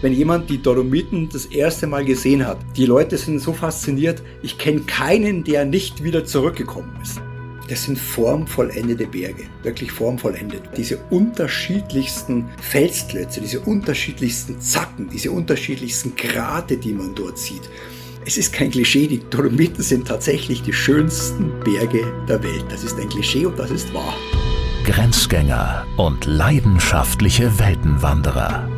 wenn jemand die Dolomiten das erste Mal gesehen hat. Die Leute sind so fasziniert, ich kenne keinen, der nicht wieder zurückgekommen ist. Das sind formvollendete Berge, wirklich formvollendet. Diese unterschiedlichsten Felsklötze, diese unterschiedlichsten Zacken, diese unterschiedlichsten Grate, die man dort sieht. Es ist kein Klischee, die Dolomiten sind tatsächlich die schönsten Berge der Welt. Das ist ein Klischee und das ist wahr. Grenzgänger und leidenschaftliche Weltenwanderer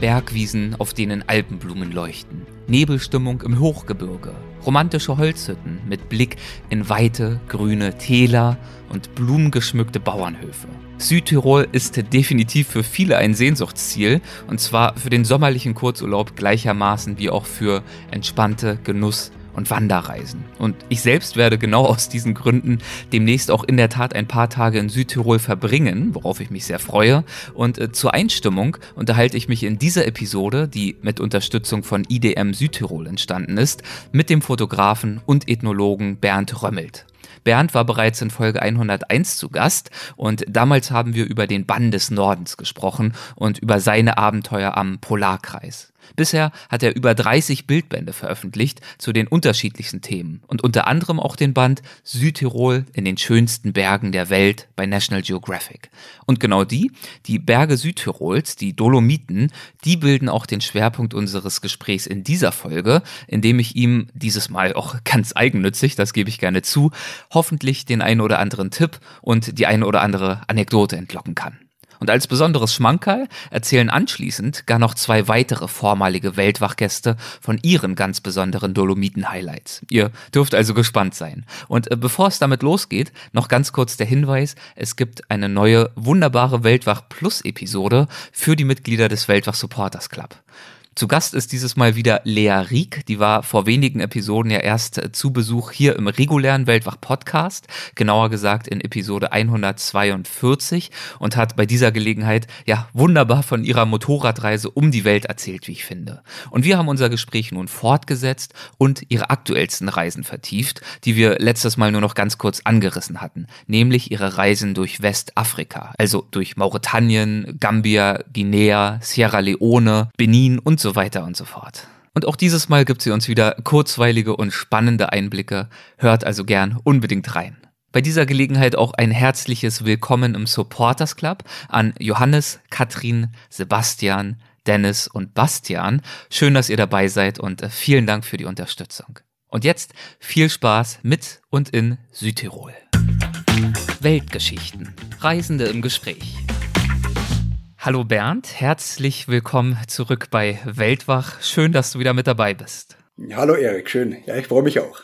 Bergwiesen, auf denen Alpenblumen leuchten, Nebelstimmung im Hochgebirge, romantische Holzhütten mit Blick in weite, grüne Täler und blumengeschmückte Bauernhöfe. Südtirol ist definitiv für viele ein Sehnsuchtsziel, und zwar für den sommerlichen Kurzurlaub gleichermaßen wie auch für entspannte Genuss- und Wanderreisen. Und ich selbst werde genau aus diesen Gründen demnächst auch in der Tat ein paar Tage in Südtirol verbringen, worauf ich mich sehr freue. Und äh, zur Einstimmung unterhalte ich mich in dieser Episode, die mit Unterstützung von IDM Südtirol entstanden ist, mit dem Fotografen und Ethnologen Bernd Römmelt. Bernd war bereits in Folge 101 zu Gast und damals haben wir über den Bann des Nordens gesprochen und über seine Abenteuer am Polarkreis. Bisher hat er über 30 Bildbände veröffentlicht zu den unterschiedlichsten Themen und unter anderem auch den Band Südtirol in den schönsten Bergen der Welt bei National Geographic. Und genau die, die Berge Südtirols, die Dolomiten, die bilden auch den Schwerpunkt unseres Gesprächs in dieser Folge, indem ich ihm dieses Mal auch ganz eigennützig, das gebe ich gerne zu, hoffentlich den einen oder anderen Tipp und die eine oder andere Anekdote entlocken kann. Und als besonderes Schmankerl erzählen anschließend gar noch zwei weitere vormalige Weltwachgäste von ihren ganz besonderen Dolomiten-Highlights. Ihr dürft also gespannt sein. Und äh, bevor es damit losgeht, noch ganz kurz der Hinweis, es gibt eine neue wunderbare Weltwach Plus Episode für die Mitglieder des Weltwach Supporters Club. Zu Gast ist dieses Mal wieder Lea Rieck. Die war vor wenigen Episoden ja erst äh, zu Besuch hier im regulären Weltwach Podcast, genauer gesagt in Episode 142 und hat bei dieser Gelegenheit ja wunderbar von ihrer Motorradreise um die Welt erzählt, wie ich finde. Und wir haben unser Gespräch nun fortgesetzt und ihre aktuellsten Reisen vertieft, die wir letztes Mal nur noch ganz kurz angerissen hatten, nämlich ihre Reisen durch Westafrika, also durch Mauretanien, Gambia, Guinea, Sierra Leone, Benin und so weiter und so fort. Und auch dieses Mal gibt sie uns wieder kurzweilige und spannende Einblicke. Hört also gern unbedingt rein. Bei dieser Gelegenheit auch ein herzliches Willkommen im Supporters Club an Johannes, Katrin, Sebastian, Dennis und Bastian. Schön, dass ihr dabei seid und vielen Dank für die Unterstützung. Und jetzt viel Spaß mit und in Südtirol. Weltgeschichten. Reisende im Gespräch. Hallo Bernd, herzlich willkommen zurück bei Weltwach. Schön, dass du wieder mit dabei bist. Hallo Erik, schön. Ja, ich freue mich auch.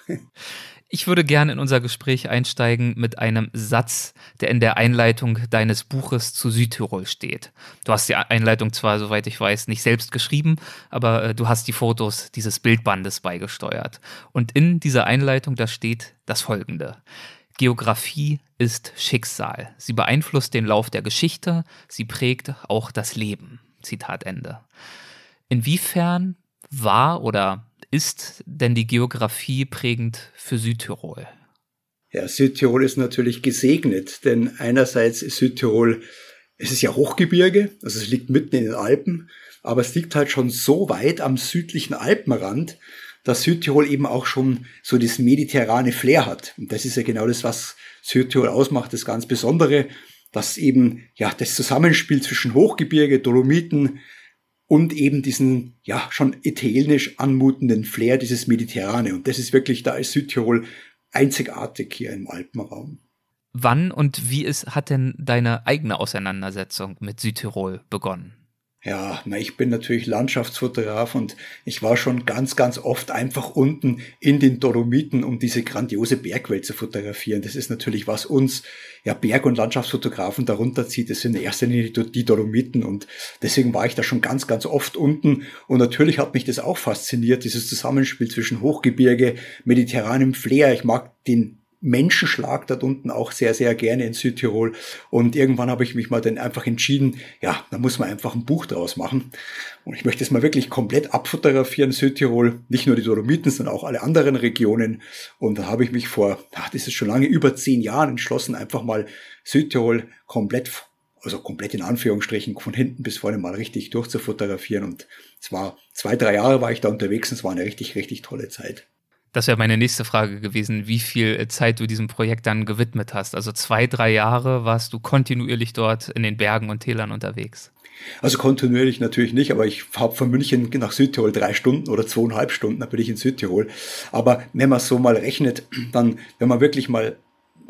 Ich würde gerne in unser Gespräch einsteigen mit einem Satz, der in der Einleitung deines Buches zu Südtirol steht. Du hast die Einleitung zwar, soweit ich weiß, nicht selbst geschrieben, aber äh, du hast die Fotos dieses Bildbandes beigesteuert. Und in dieser Einleitung, da steht das folgende. Geografie ist Schicksal. Sie beeinflusst den Lauf der Geschichte, sie prägt auch das Leben. Zitat Ende. Inwiefern war oder ist denn die Geografie prägend für Südtirol? Ja, Südtirol ist natürlich gesegnet, denn einerseits ist Südtirol, es ist ja Hochgebirge, also es liegt mitten in den Alpen, aber es liegt halt schon so weit am südlichen Alpenrand, dass Südtirol eben auch schon so das mediterrane Flair hat. Und das ist ja genau das, was Südtirol ausmacht, das ganz Besondere, dass eben ja das Zusammenspiel zwischen Hochgebirge, Dolomiten und eben diesen ja schon italienisch anmutenden Flair dieses Mediterrane. Und das ist wirklich, da ist Südtirol einzigartig hier im Alpenraum. Wann und wie ist, hat denn deine eigene Auseinandersetzung mit Südtirol begonnen? Ja, na, ich bin natürlich Landschaftsfotograf und ich war schon ganz, ganz oft einfach unten in den Dolomiten, um diese grandiose Bergwelt zu fotografieren. Das ist natürlich, was uns ja Berg- und Landschaftsfotografen darunter zieht. Das sind in erster Linie die Dolomiten und deswegen war ich da schon ganz, ganz oft unten. Und natürlich hat mich das auch fasziniert, dieses Zusammenspiel zwischen Hochgebirge, mediterranem Flair. Ich mag den Menschenschlag dort unten auch sehr, sehr gerne in Südtirol. Und irgendwann habe ich mich mal dann einfach entschieden, ja, da muss man einfach ein Buch draus machen. Und ich möchte es mal wirklich komplett abfotografieren, Südtirol. Nicht nur die Dolomiten, sondern auch alle anderen Regionen. Und da habe ich mich vor, ach, das ist schon lange über zehn Jahren entschlossen, einfach mal Südtirol komplett also komplett in Anführungsstrichen von hinten bis vorne mal richtig durchzufotografieren. Und es war zwei, drei Jahre war ich da unterwegs und es war eine richtig, richtig tolle Zeit. Das wäre meine nächste Frage gewesen, wie viel Zeit du diesem Projekt dann gewidmet hast. Also zwei, drei Jahre warst du kontinuierlich dort in den Bergen und Tälern unterwegs. Also kontinuierlich natürlich nicht, aber ich habe von München nach Südtirol drei Stunden oder zweieinhalb Stunden, da bin ich in Südtirol. Aber wenn man so mal rechnet, dann, wenn man wirklich mal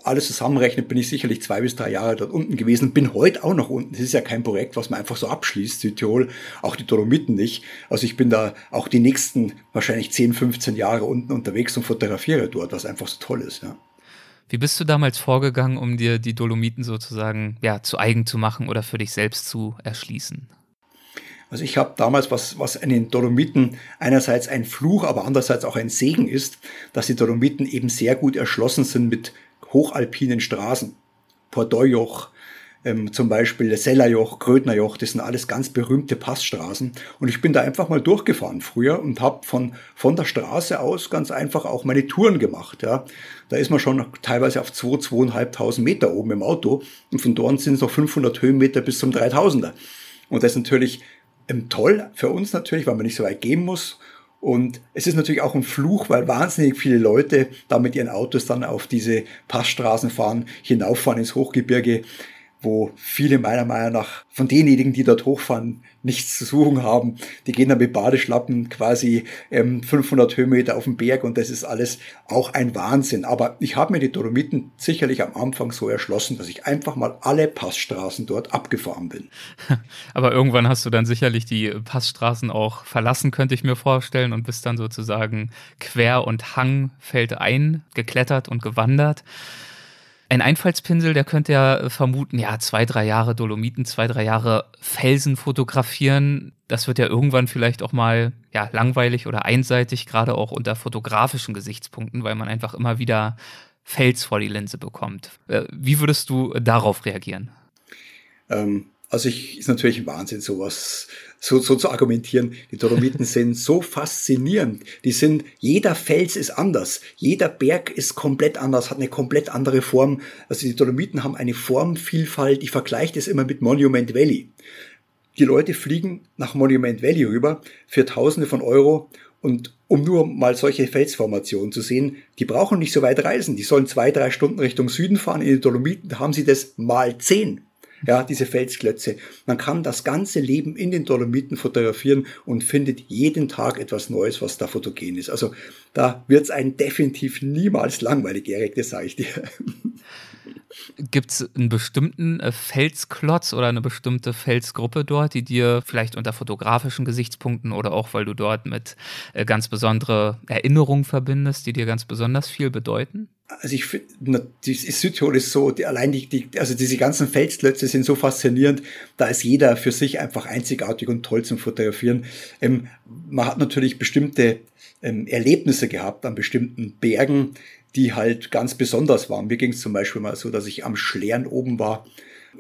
alles zusammenrechnet, bin ich sicherlich zwei bis drei Jahre dort unten gewesen, bin heute auch noch unten. Das ist ja kein Projekt, was man einfach so abschließt, Südtirol, auch die Dolomiten nicht. Also ich bin da auch die nächsten wahrscheinlich 10, 15 Jahre unten unterwegs und fotografiere dort, was einfach so toll ist, ja. Wie bist du damals vorgegangen, um dir die Dolomiten sozusagen ja, zu eigen zu machen oder für dich selbst zu erschließen? Also ich habe damals, was, was an den Dolomiten einerseits ein Fluch, aber andererseits auch ein Segen ist, dass die Dolomiten eben sehr gut erschlossen sind mit hochalpinen Straßen. Pordojoch, ähm, zum Beispiel Sellerjoch, Grödnerjoch, das sind alles ganz berühmte Passstraßen. Und ich bin da einfach mal durchgefahren früher und habe von, von der Straße aus ganz einfach auch meine Touren gemacht. Ja. Da ist man schon teilweise auf 2, 2.500 Meter oben im Auto und von dort sind es noch 500 Höhenmeter bis zum 3000er. Und das ist natürlich ähm, toll für uns natürlich, weil man nicht so weit gehen muss und es ist natürlich auch ein Fluch, weil wahnsinnig viele Leute da mit ihren Autos dann auf diese Passstraßen fahren, hinauffahren ins Hochgebirge wo viele meiner Meinung nach von denjenigen, die dort hochfahren, nichts zu suchen haben. Die gehen dann mit Badeschlappen quasi ähm, 500 Höhenmeter auf den Berg und das ist alles auch ein Wahnsinn. Aber ich habe mir die Dolomiten sicherlich am Anfang so erschlossen, dass ich einfach mal alle Passstraßen dort abgefahren bin. Aber irgendwann hast du dann sicherlich die Passstraßen auch verlassen, könnte ich mir vorstellen, und bist dann sozusagen quer und hangfeldein geklettert und gewandert. Ein Einfallspinsel, der könnte ja äh, vermuten, ja, zwei, drei Jahre Dolomiten, zwei, drei Jahre Felsen fotografieren. Das wird ja irgendwann vielleicht auch mal ja, langweilig oder einseitig, gerade auch unter fotografischen Gesichtspunkten, weil man einfach immer wieder Fels vor die Linse bekommt. Äh, wie würdest du darauf reagieren? Ähm, also ich ist natürlich ein Wahnsinn, sowas so, so zu argumentieren. Die Dolomiten sind so faszinierend. Die sind, jeder Fels ist anders. Jeder Berg ist komplett anders, hat eine komplett andere Form. Also die Dolomiten haben eine Formvielfalt. Ich vergleiche das immer mit Monument Valley. Die Leute fliegen nach Monument Valley rüber für Tausende von Euro und um nur mal solche Felsformationen zu sehen, die brauchen nicht so weit reisen. Die sollen zwei, drei Stunden Richtung Süden fahren. In den Dolomiten haben sie das mal zehn ja, diese Felsklötze. Man kann das ganze Leben in den Dolomiten fotografieren und findet jeden Tag etwas Neues, was da fotogen ist. Also da wird es einen definitiv niemals langweilig, Erik, das sage ich dir. Gibt es einen bestimmten äh, Felsklotz oder eine bestimmte Felsgruppe dort, die dir vielleicht unter fotografischen Gesichtspunkten oder auch weil du dort mit äh, ganz besondere Erinnerungen verbindest, die dir ganz besonders viel bedeuten? also ich finde, Südtirol ist so, die, allein die, die, also diese ganzen Felsklötze sind so faszinierend, da ist jeder für sich einfach einzigartig und toll zum Fotografieren. Ähm, man hat natürlich bestimmte ähm, Erlebnisse gehabt an bestimmten Bergen, die halt ganz besonders waren. Mir ging es zum Beispiel mal so, dass ich am Schlern oben war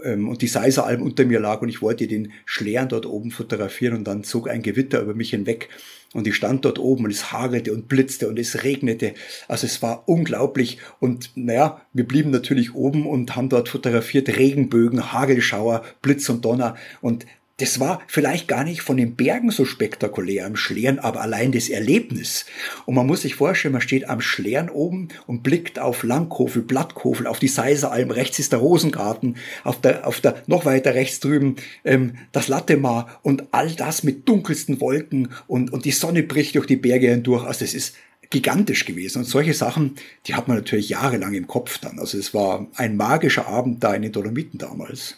ähm, und die Seiseralm unter mir lag und ich wollte den Schlern dort oben fotografieren und dann zog ein Gewitter über mich hinweg und ich stand dort oben und es hagelte und blitzte und es regnete. Also es war unglaublich. Und naja, wir blieben natürlich oben und haben dort fotografiert Regenbögen, Hagelschauer, Blitz und Donner. Und das war vielleicht gar nicht von den Bergen so spektakulär am Schlern, aber allein das Erlebnis. Und man muss sich vorstellen, man steht am Schlern oben und blickt auf Langkofel, Blattkofel, auf die Seiseralm, rechts ist der Rosengarten, auf der, auf der noch weiter rechts drüben ähm, das Lattemar und all das mit dunkelsten Wolken und, und die Sonne bricht durch die Berge hindurch. Also das ist gigantisch gewesen. Und solche Sachen, die hat man natürlich jahrelang im Kopf dann. Also es war ein magischer Abend da in den Dolomiten damals.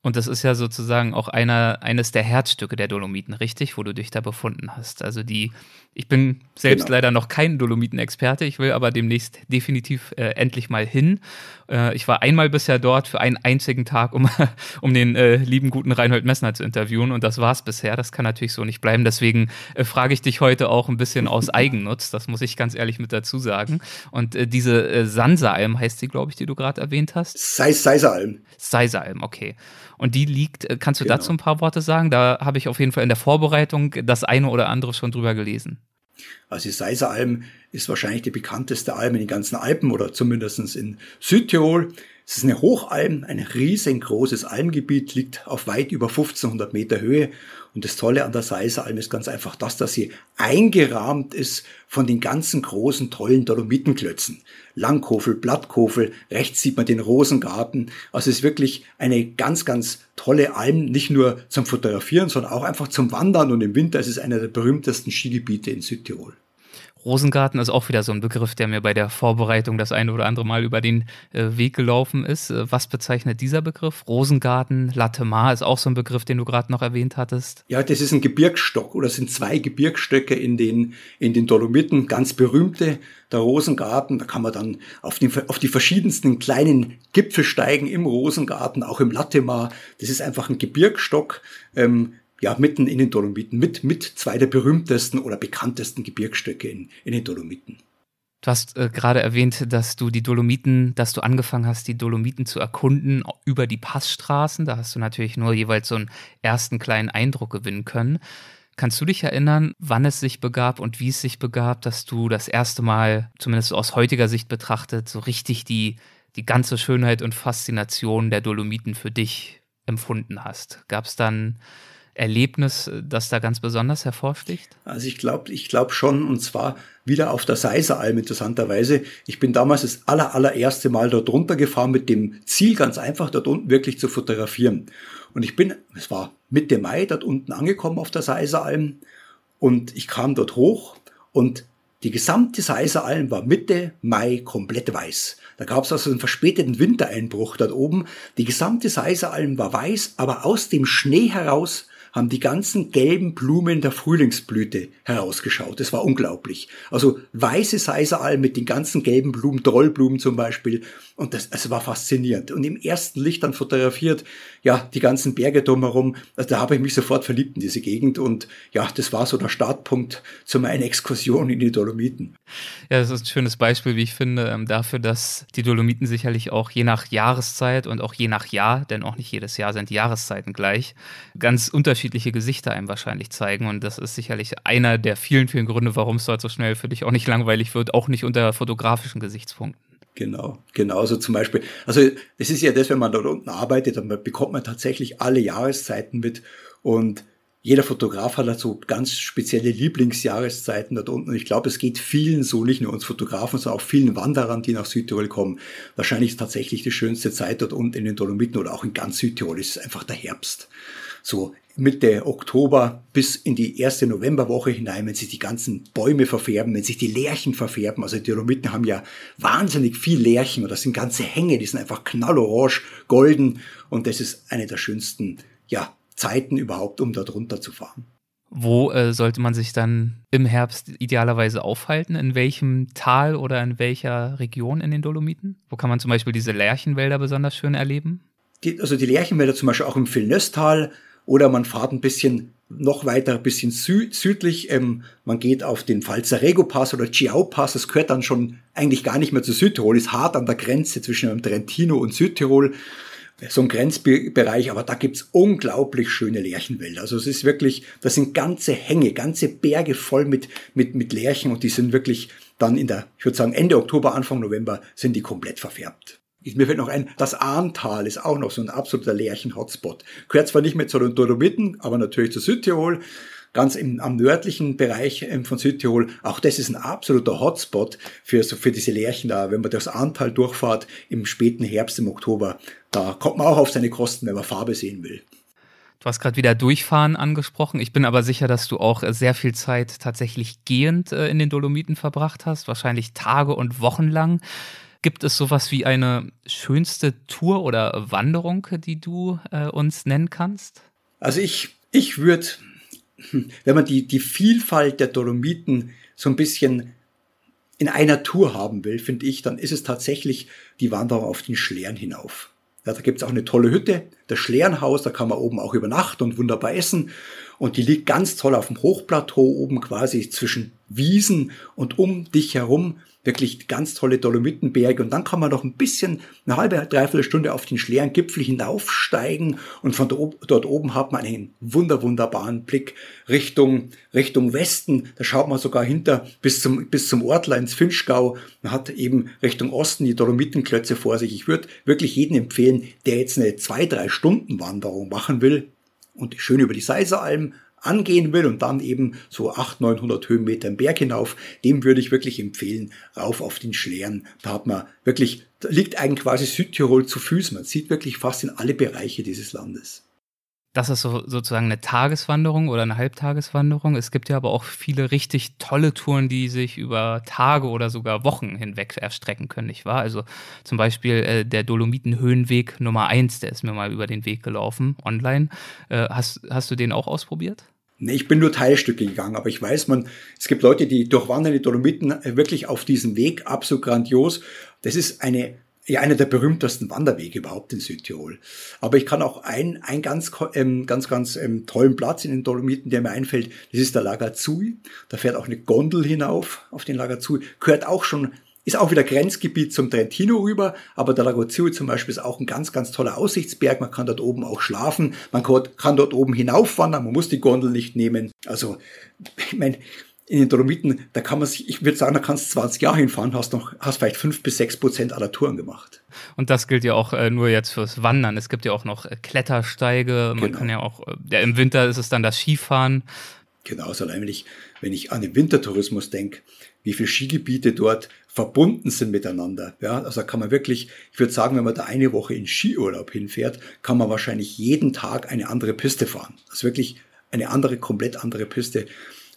Und das ist ja sozusagen auch einer, eines der Herzstücke der Dolomiten, richtig, wo du dich da befunden hast. Also die, ich bin selbst genau. leider noch kein Dolomiten-Experte, ich will aber demnächst definitiv äh, endlich mal hin. Äh, ich war einmal bisher dort für einen einzigen Tag, um, um den äh, lieben guten Reinhold Messner zu interviewen und das war's bisher. Das kann natürlich so nicht bleiben. Deswegen äh, frage ich dich heute auch ein bisschen aus Eigennutz, das muss ich ganz ehrlich mit dazu sagen. Und äh, diese äh, Sansa-Alm heißt sie, glaube ich, die du gerade erwähnt hast. Seiser-Alm. Seiser-Alm, okay. Und die liegt, äh, kannst du genau. dazu ein paar Worte sagen? Da habe ich auf jeden Fall in der Vorbereitung das eine oder andere schon drüber gelesen. Also die Seiseralm ist wahrscheinlich die bekannteste Alm in den ganzen Alpen oder zumindest in Südtirol. Es ist eine Hochalm, ein riesengroßes Almgebiet, liegt auf weit über 1500 Meter Höhe. Und das Tolle an der Seiseralm ist ganz einfach das, dass sie eingerahmt ist von den ganzen großen, tollen Dolomitenklötzen. Langkofel, Blattkofel, rechts sieht man den Rosengarten. Also es ist wirklich eine ganz, ganz tolle Alm, nicht nur zum Fotografieren, sondern auch einfach zum Wandern. Und im Winter ist es einer der berühmtesten Skigebiete in Südtirol. Rosengarten ist auch wieder so ein Begriff, der mir bei der Vorbereitung das eine oder andere Mal über den äh, Weg gelaufen ist. Äh, was bezeichnet dieser Begriff? Rosengarten, Latemar ist auch so ein Begriff, den du gerade noch erwähnt hattest. Ja, das ist ein Gebirgsstock oder sind zwei Gebirgsstöcke in den, in den Dolomiten, ganz berühmte. Der Rosengarten, da kann man dann auf, den, auf die verschiedensten kleinen Gipfel steigen im Rosengarten, auch im Latemar. Das ist einfach ein Gebirgsstock. Ähm, ja, mitten in den Dolomiten, mit, mit zwei der berühmtesten oder bekanntesten Gebirgsstöcke in, in den Dolomiten. Du hast äh, gerade erwähnt, dass du die Dolomiten, dass du angefangen hast, die Dolomiten zu erkunden über die Passstraßen. Da hast du natürlich nur jeweils so einen ersten kleinen Eindruck gewinnen können. Kannst du dich erinnern, wann es sich begab und wie es sich begab, dass du das erste Mal, zumindest aus heutiger Sicht betrachtet, so richtig die, die ganze Schönheit und Faszination der Dolomiten für dich empfunden hast? Gab es dann Erlebnis, das da ganz besonders hervorsticht? Also ich glaube ich glaub schon, und zwar wieder auf der Seiseralm interessanterweise. Ich bin damals das aller, allererste Mal dort runtergefahren mit dem Ziel, ganz einfach dort unten wirklich zu fotografieren. Und ich bin, es war Mitte Mai, dort unten angekommen auf der Seiseralm und ich kam dort hoch und die gesamte Seiseralm war Mitte Mai komplett weiß. Da gab es also einen verspäteten Wintereinbruch dort oben. Die gesamte Seiseralm war weiß, aber aus dem Schnee heraus haben die ganzen gelben Blumen der Frühlingsblüte herausgeschaut. Das war unglaublich. Also weiße Seiseralm mit den ganzen gelben Blumen, Trollblumen zum Beispiel. Und das, es war faszinierend. Und im ersten Licht dann fotografiert, ja, die ganzen Berge drumherum. Also da habe ich mich sofort verliebt in diese Gegend. Und ja, das war so der Startpunkt zu meiner Exkursion in die Dolomiten. Ja, das ist ein schönes Beispiel, wie ich finde, ähm, dafür, dass die Dolomiten sicherlich auch je nach Jahreszeit und auch je nach Jahr, denn auch nicht jedes Jahr sind die Jahreszeiten gleich, ganz unterschiedliche Gesichter einem wahrscheinlich zeigen. Und das ist sicherlich einer der vielen, vielen Gründe, warum es dort so schnell für dich auch nicht langweilig wird, auch nicht unter fotografischen Gesichtspunkten. Genau, genauso zum Beispiel. Also es ist ja das, wenn man dort unten arbeitet, dann bekommt man tatsächlich alle Jahreszeiten mit und jeder Fotograf hat dazu ganz spezielle Lieblingsjahreszeiten dort unten. Und ich glaube, es geht vielen so, nicht nur uns Fotografen, sondern auch vielen Wanderern, die nach Südtirol kommen. Wahrscheinlich ist tatsächlich die schönste Zeit dort unten in den Dolomiten oder auch in ganz Südtirol ist einfach der Herbst. So Mitte Oktober bis in die erste Novemberwoche hinein, wenn sich die ganzen Bäume verfärben, wenn sich die Lärchen verfärben. Also die Dolomiten haben ja wahnsinnig viel Lärchen oder das sind ganze Hänge, die sind einfach knallorange, golden und das ist eine der schönsten ja, Zeiten überhaupt, um dort runter zu fahren. Wo äh, sollte man sich dann im Herbst idealerweise aufhalten? In welchem Tal oder in welcher Region in den Dolomiten? Wo kann man zum Beispiel diese Lärchenwälder besonders schön erleben? Die, also die Lärchenwälder zum Beispiel auch im Villeneuve-Tal, oder man fahrt ein bisschen noch weiter, ein bisschen sü südlich. Ähm, man geht auf den Falzarego-Pass oder Chiao-Pass. Das gehört dann schon eigentlich gar nicht mehr zu Südtirol, ist hart an der Grenze zwischen Trentino und Südtirol. So ein Grenzbereich, aber da gibt's unglaublich schöne Lärchenwälder. Also es ist wirklich, das sind ganze Hänge, ganze Berge voll mit, mit, mit Lärchen und die sind wirklich dann in der, ich würde sagen, Ende Oktober, Anfang November sind die komplett verfärbt. Mir fällt noch ein, das Ahntal ist auch noch so ein absoluter Lärchen-Hotspot. Gehört zwar nicht mehr zu den Dolomiten, aber natürlich zu Südtirol. Ganz im, am nördlichen Bereich ähm, von Südtirol. Auch das ist ein absoluter Hotspot für, so für diese Lärchen da. Wenn man das Ahntal durchfahrt im späten Herbst, im Oktober, da kommt man auch auf seine Kosten, wenn man Farbe sehen will. Du hast gerade wieder Durchfahren angesprochen. Ich bin aber sicher, dass du auch sehr viel Zeit tatsächlich gehend äh, in den Dolomiten verbracht hast, wahrscheinlich Tage und Wochen lang. Gibt es sowas wie eine schönste Tour oder Wanderung, die du äh, uns nennen kannst? Also ich, ich würde, wenn man die, die Vielfalt der Dolomiten so ein bisschen in einer Tour haben will, finde ich, dann ist es tatsächlich die Wanderung auf den Schlären hinauf. Ja, da gibt's auch eine tolle Hütte, das Schlärenhaus, da kann man oben auch übernachten und wunderbar essen. Und die liegt ganz toll auf dem Hochplateau oben quasi zwischen Wiesen und um dich herum wirklich ganz tolle Dolomitenberge und dann kann man noch ein bisschen, eine halbe, dreiviertel Stunde auf den schweren Gipfel hinaufsteigen und von dort oben hat man einen wunder, wunderbaren Blick Richtung, Richtung Westen. Da schaut man sogar hinter bis zum, bis zum Ortler ins Finchgau. Man hat eben Richtung Osten die Dolomitenklötze vor sich. Ich würde wirklich jeden empfehlen, der jetzt eine zwei, drei Stunden Wanderung machen will und schön über die Seiseralm angehen will und dann eben so 800, 900 Höhenmeter im Berg hinauf, dem würde ich wirklich empfehlen, rauf auf den Schlären. Da hat man wirklich, da liegt eigentlich quasi Südtirol zu Füßen. Man sieht wirklich fast in alle Bereiche dieses Landes. Das ist so, sozusagen eine Tageswanderung oder eine Halbtageswanderung. Es gibt ja aber auch viele richtig tolle Touren, die sich über Tage oder sogar Wochen hinweg erstrecken können, nicht wahr? Also zum Beispiel äh, der Dolomiten-Höhenweg Nummer eins, der ist mir mal über den Weg gelaufen, online. Äh, hast, hast du den auch ausprobiert? Nee, ich bin nur Teilstücke gegangen, aber ich weiß, man, es gibt Leute, die durchwandern die Dolomiten äh, wirklich auf diesem Weg, absolut grandios. Das ist eine ja einer der berühmtesten Wanderwege überhaupt in Südtirol. Aber ich kann auch ein, ein ganz, ähm, ganz, ganz ähm, tollen Platz in den Dolomiten, der mir einfällt, das ist der Lagazui. Da fährt auch eine Gondel hinauf auf den Lagazui. Gehört auch schon, ist auch wieder Grenzgebiet zum Trentino rüber, aber der Lagazui zum Beispiel ist auch ein ganz, ganz toller Aussichtsberg. Man kann dort oben auch schlafen. Man kann dort oben hinaufwandern. Man muss die Gondel nicht nehmen. Also, ich meine, in den Dolomiten, da kann man sich, ich würde sagen, da kannst du 20 Jahre hinfahren, hast noch, hast vielleicht fünf bis sechs Prozent aller Touren gemacht. Und das gilt ja auch äh, nur jetzt fürs Wandern. Es gibt ja auch noch äh, Klettersteige. Man genau. kann ja auch, äh, ja, im Winter ist es dann das Skifahren. Genau, so allein wenn ich, wenn ich an den Wintertourismus denke, wie viele Skigebiete dort verbunden sind miteinander. Ja, also da kann man wirklich, ich würde sagen, wenn man da eine Woche in Skiurlaub hinfährt, kann man wahrscheinlich jeden Tag eine andere Piste fahren. Das ist wirklich eine andere, komplett andere Piste.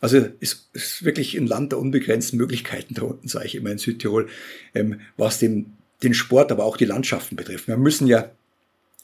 Also es ist wirklich ein Land der unbegrenzten Möglichkeiten da unten, sage ich immer in Südtirol, ähm, was den, den Sport, aber auch die Landschaften betrifft. Wir müssen ja,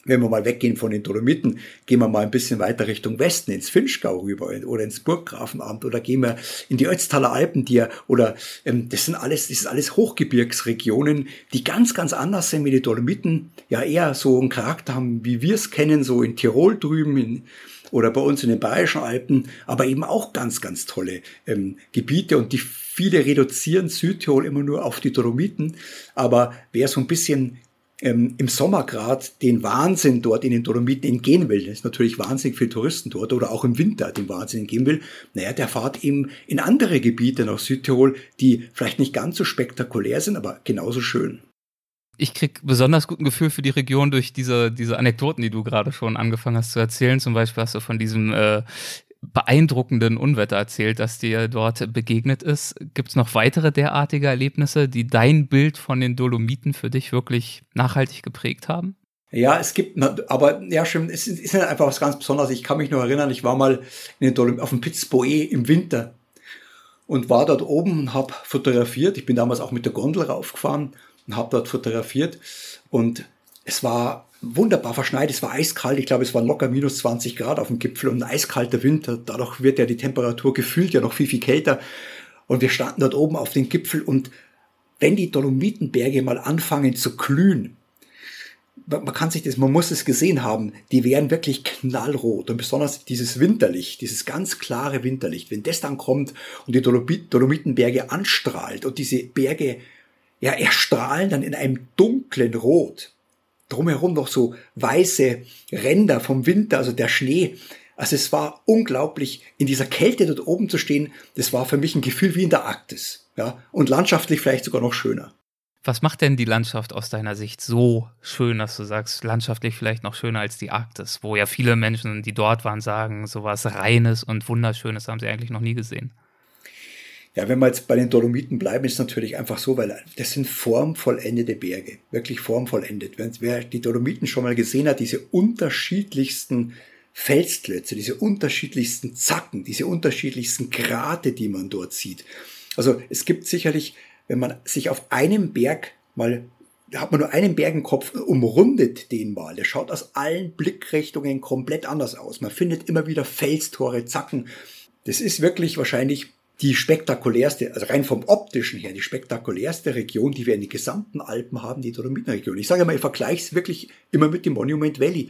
wenn wir mal weggehen von den Dolomiten, gehen wir mal ein bisschen weiter Richtung Westen, ins Finchgau rüber oder ins Burggrafenamt oder gehen wir in die Ötztaler Alpen, die ja, oder ähm, das sind alles, das ist alles Hochgebirgsregionen, die ganz, ganz anders sind wie die Dolomiten, ja eher so einen Charakter haben, wie wir es kennen, so in Tirol drüben, in, oder bei uns in den Bayerischen Alpen, aber eben auch ganz, ganz tolle ähm, Gebiete. Und die viele reduzieren Südtirol immer nur auf die Dolomiten, aber wer so ein bisschen ähm, im Sommer gerade den Wahnsinn dort in den Dolomiten entgehen will, ist natürlich wahnsinnig viel Touristen dort oder auch im Winter den Wahnsinn entgehen will, naja, der fahrt eben in andere Gebiete nach Südtirol, die vielleicht nicht ganz so spektakulär sind, aber genauso schön ich krieg besonders guten Gefühl für die Region durch diese, diese Anekdoten, die du gerade schon angefangen hast zu erzählen. Zum Beispiel hast du von diesem äh, beeindruckenden Unwetter erzählt, das dir dort begegnet ist. Gibt es noch weitere derartige Erlebnisse, die dein Bild von den Dolomiten für dich wirklich nachhaltig geprägt haben? Ja, es gibt, aber ja, stimmt, es ist einfach was ganz Besonderes. Ich kann mich nur erinnern, ich war mal in den Dolomiten, auf dem Pitzboe im Winter und war dort oben und habe fotografiert. Ich bin damals auch mit der Gondel raufgefahren und habe dort fotografiert. Und es war wunderbar verschneit, es war eiskalt, ich glaube, es waren locker minus 20 Grad auf dem Gipfel und ein eiskalter Winter. Dadurch wird ja die Temperatur gefühlt ja noch viel, viel kälter. Und wir standen dort oben auf dem Gipfel und wenn die Dolomitenberge mal anfangen zu glühen, man kann sich das, man muss es gesehen haben, die wären wirklich knallrot und besonders dieses Winterlicht, dieses ganz klare Winterlicht, wenn das dann kommt und die Dolomitenberge anstrahlt und diese Berge ja, erstrahlen dann in einem dunklen Rot. Drumherum noch so weiße Ränder vom Winter, also der Schnee. Also es war unglaublich, in dieser Kälte dort oben zu stehen. Das war für mich ein Gefühl wie in der Arktis. Ja, und landschaftlich vielleicht sogar noch schöner. Was macht denn die Landschaft aus deiner Sicht so schön, dass du sagst, landschaftlich vielleicht noch schöner als die Arktis, wo ja viele Menschen, die dort waren, sagen, sowas Reines und Wunderschönes haben sie eigentlich noch nie gesehen? Ja, wenn wir jetzt bei den Dolomiten bleiben, ist natürlich einfach so, weil das sind formvollendete Berge, wirklich formvollendet. Wer die Dolomiten schon mal gesehen hat, diese unterschiedlichsten Felsklötze, diese unterschiedlichsten Zacken, diese unterschiedlichsten Grate, die man dort sieht. Also es gibt sicherlich, wenn man sich auf einem Berg mal hat man nur einen Bergenkopf umrundet den mal. Der schaut aus allen Blickrichtungen komplett anders aus. Man findet immer wieder Felstore, Zacken. Das ist wirklich wahrscheinlich die spektakulärste, also rein vom optischen her, die spektakulärste Region, die wir in den gesamten Alpen haben, die Dolomitenregion. Ich sage mal, ich vergleiche es wirklich immer mit dem Monument Valley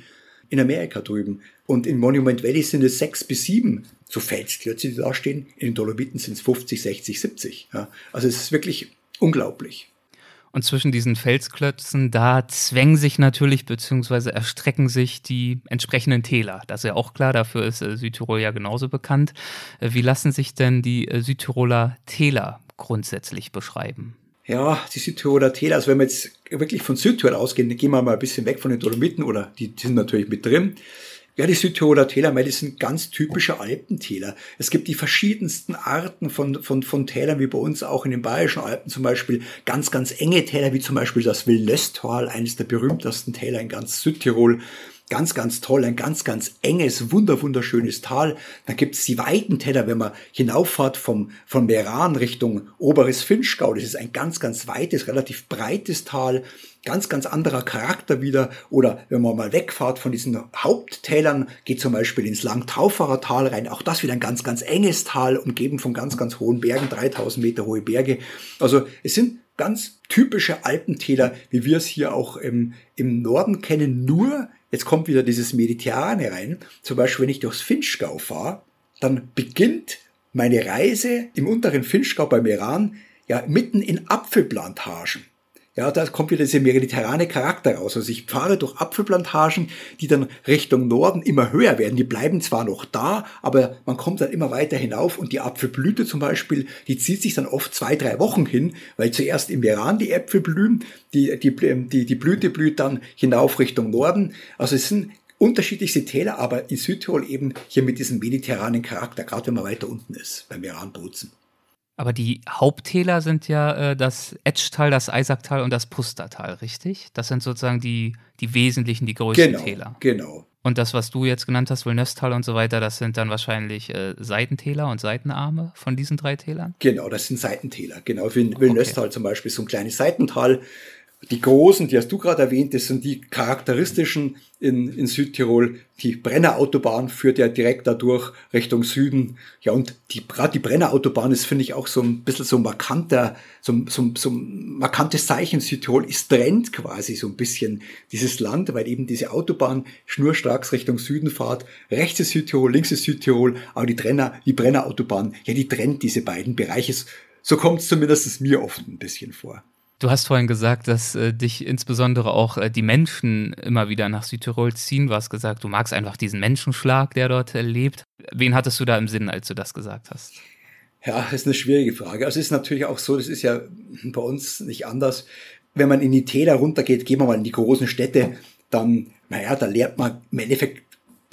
in Amerika drüben. Und in Monument Valley sind es sechs bis sieben so Felsklötze, die da stehen. In den Dolomiten sind es 50, 60, 70. Ja. Also es ist wirklich unglaublich. Und zwischen diesen Felsklötzen, da zwängen sich natürlich bzw. erstrecken sich die entsprechenden Täler. Das ist ja auch klar, dafür ist äh, Südtirol ja genauso bekannt. Äh, wie lassen sich denn die äh, Südtiroler Täler grundsätzlich beschreiben? Ja, die Südtiroler Täler, also wenn wir jetzt wirklich von Südtirol ausgehen, dann gehen wir mal ein bisschen weg von den Dolomiten oder die, die sind natürlich mit drin. Ja, die Südtiroler Täler, weil das sind ganz typische Alpentäler. Es gibt die verschiedensten Arten von, von, von Tälern, wie bei uns auch in den Bayerischen Alpen zum Beispiel. Ganz, ganz enge Täler, wie zum Beispiel das Wildnöstal, eines der berühmtesten Täler in ganz Südtirol. Ganz, ganz toll, ein ganz, ganz enges, wunder, wunderschönes Tal. Dann gibt es die weiten Täler, wenn man hinauffahrt vom, von Meran Richtung Oberes Finchgau. Das ist ein ganz, ganz weites, relativ breites Tal ganz, ganz anderer Charakter wieder. Oder wenn man mal wegfahrt von diesen Haupttälern, geht zum Beispiel ins Langtauferer Tal rein. Auch das wieder ein ganz, ganz enges Tal, umgeben von ganz, ganz hohen Bergen, 3000 Meter hohe Berge. Also es sind ganz typische Alpentäler, wie wir es hier auch im, im Norden kennen. Nur, jetzt kommt wieder dieses Mediterrane rein. Zum Beispiel, wenn ich durchs Finchgau fahre, dann beginnt meine Reise im unteren Finchgau beim Iran ja mitten in Apfelplantagen. Ja, da kommt wieder dieser mediterrane Charakter raus. Also ich fahre durch Apfelplantagen, die dann Richtung Norden immer höher werden. Die bleiben zwar noch da, aber man kommt dann immer weiter hinauf und die Apfelblüte zum Beispiel, die zieht sich dann oft zwei, drei Wochen hin, weil zuerst im Iran die Äpfel blühen, die, die, die, die Blüte blüht dann hinauf Richtung Norden. Also es sind unterschiedlichste Täler, aber in Südtirol eben hier mit diesem mediterranen Charakter, gerade wenn man weiter unten ist, beim Iran-Bozen. Aber die Haupttäler sind ja äh, das Etschtal, das Eisacktal und das Pustertal, richtig? Das sind sozusagen die, die wesentlichen, die größten genau, Täler. Genau. Und das, was du jetzt genannt hast, Wilnöstal und so weiter, das sind dann wahrscheinlich äh, Seitentäler und Seitenarme von diesen drei Tälern? Genau, das sind Seitentäler. Genau, Wilnöstal okay. zum Beispiel so ein kleines Seitental. Die großen, die hast du gerade erwähnt, das sind die charakteristischen in, in Südtirol. Die Brennerautobahn führt ja direkt dadurch Richtung Süden. Ja, und die, gerade die Brennerautobahn ist, finde ich, auch so ein bisschen so markanter, so, so, so ein markantes Zeichen. Südtirol ist trennt quasi so ein bisschen dieses Land, weil eben diese Autobahn schnurstracks Richtung Süden fahrt. Rechts ist Südtirol, links ist Südtirol, aber die Brenner, die Brennerautobahn, ja, die trennt diese beiden Bereiche. So kommt es zumindest mir oft ein bisschen vor. Du hast vorhin gesagt, dass äh, dich insbesondere auch äh, die Menschen immer wieder nach Südtirol ziehen. Du hast gesagt, du magst einfach diesen Menschenschlag, der dort äh, lebt. Wen hattest du da im Sinn, als du das gesagt hast? Ja, das ist eine schwierige Frage. Also es ist natürlich auch so, das ist ja bei uns nicht anders. Wenn man in die Täler runtergeht, gehen wir mal in die großen Städte, dann, naja, da lernt man im Endeffekt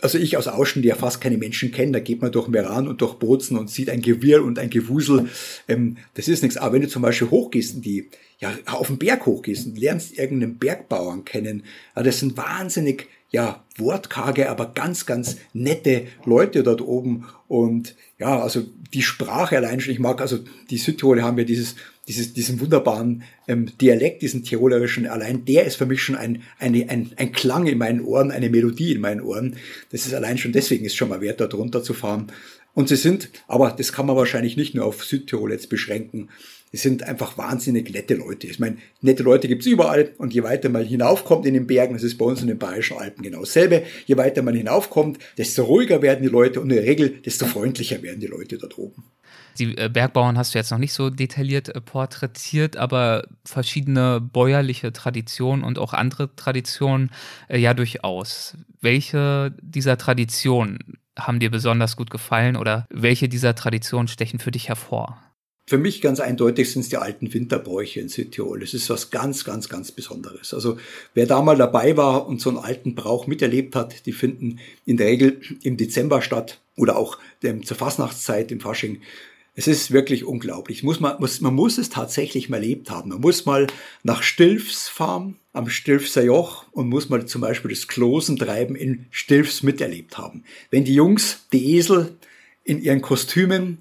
also ich aus Auschen, die ja fast keine Menschen kennen, da geht man durch Meran und durch Bozen und sieht ein Gewirr und ein Gewusel. Ähm, das ist nichts. Aber wenn du zum Beispiel hochgehst, in die, ja, auf den Berg hochgehst und lernst irgendeinen Bergbauern kennen, ja, das sind wahnsinnig, ja, wortkarge, aber ganz, ganz nette Leute dort oben. Und ja, also die Sprache allein schon, ich mag, also die Südtiroler haben ja dieses dieses, diesen wunderbaren ähm, Dialekt, diesen tirolerischen, allein der ist für mich schon ein, eine, ein, ein Klang in meinen Ohren, eine Melodie in meinen Ohren. Das ist allein schon deswegen ist schon mal wert, dort runterzufahren. Und sie sind, aber das kann man wahrscheinlich nicht nur auf Südtirol jetzt beschränken, die sind einfach wahnsinnig nette Leute. Ich meine, nette Leute gibt's überall und je weiter man hinaufkommt in den Bergen, das ist bei uns in den Bayerischen Alpen genau dasselbe, je weiter man hinaufkommt, desto ruhiger werden die Leute und in der Regel, desto freundlicher werden die Leute dort oben. Die äh, Bergbauern hast du jetzt noch nicht so detailliert äh, porträtiert, aber verschiedene bäuerliche Traditionen und auch andere Traditionen äh, ja durchaus. Welche dieser Traditionen haben dir besonders gut gefallen oder welche dieser Traditionen stechen für dich hervor? Für mich ganz eindeutig sind es die alten Winterbräuche in Südtirol. Es ist was ganz, ganz, ganz Besonderes. Also wer da mal dabei war und so einen alten Brauch miterlebt hat, die finden in der Regel im Dezember statt oder auch zur Fastnachtszeit im Fasching. Es ist wirklich unglaublich. Muss man, muss, man muss es tatsächlich mal erlebt haben. Man muss mal nach Stilfs fahren, am Stilfser Joch und muss mal zum Beispiel das Klosentreiben in Stilfs miterlebt haben. Wenn die Jungs, die Esel in ihren Kostümen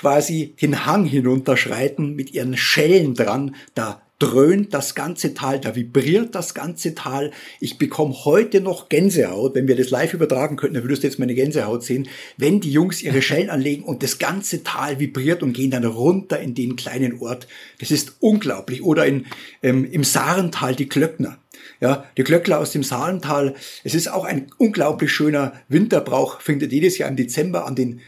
quasi den Hang hinunterschreiten mit ihren Schellen dran, da dröhnt das ganze Tal, da vibriert das ganze Tal. Ich bekomme heute noch Gänsehaut. Wenn wir das live übertragen könnten, dann würdest du jetzt meine Gänsehaut sehen. Wenn die Jungs ihre Schellen anlegen und das ganze Tal vibriert und gehen dann runter in den kleinen Ort. Das ist unglaublich. Oder in, ähm, im Saarental die Klöckner. Ja, die Glöckler aus dem Saalental. Es ist auch ein unglaublich schöner Winterbrauch, findet jedes Jahr im Dezember an den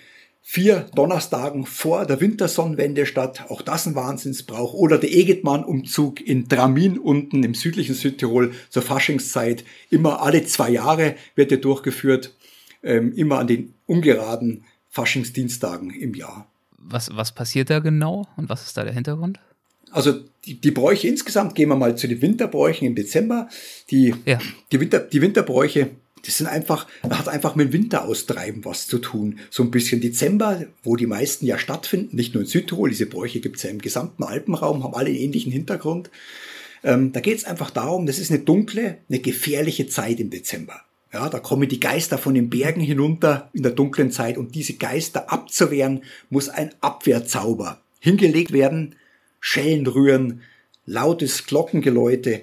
vier Donnerstagen vor der Wintersonnenwende statt. Auch das ein Wahnsinnsbrauch. Oder der Egetmann-Umzug in Dramin unten im südlichen Südtirol zur Faschingszeit. Immer alle zwei Jahre wird er durchgeführt. Ähm, immer an den ungeraden Faschingsdienstagen im Jahr. Was, was passiert da genau und was ist da der Hintergrund? Also die, die Bräuche insgesamt, gehen wir mal zu den Winterbräuchen im Dezember. Die, ja. die, Winter, die Winterbräuche das sind einfach, hat einfach mit Winteraustreiben was zu tun. So ein bisschen Dezember, wo die meisten ja stattfinden, nicht nur in Südtirol, diese Bräuche gibt es ja im gesamten Alpenraum, haben alle einen ähnlichen Hintergrund. Ähm, da geht es einfach darum, das ist eine dunkle, eine gefährliche Zeit im Dezember. Ja, da kommen die Geister von den Bergen hinunter in der dunklen Zeit und diese Geister abzuwehren, muss ein Abwehrzauber hingelegt werden. Schellen rühren, lautes Glockengeläute,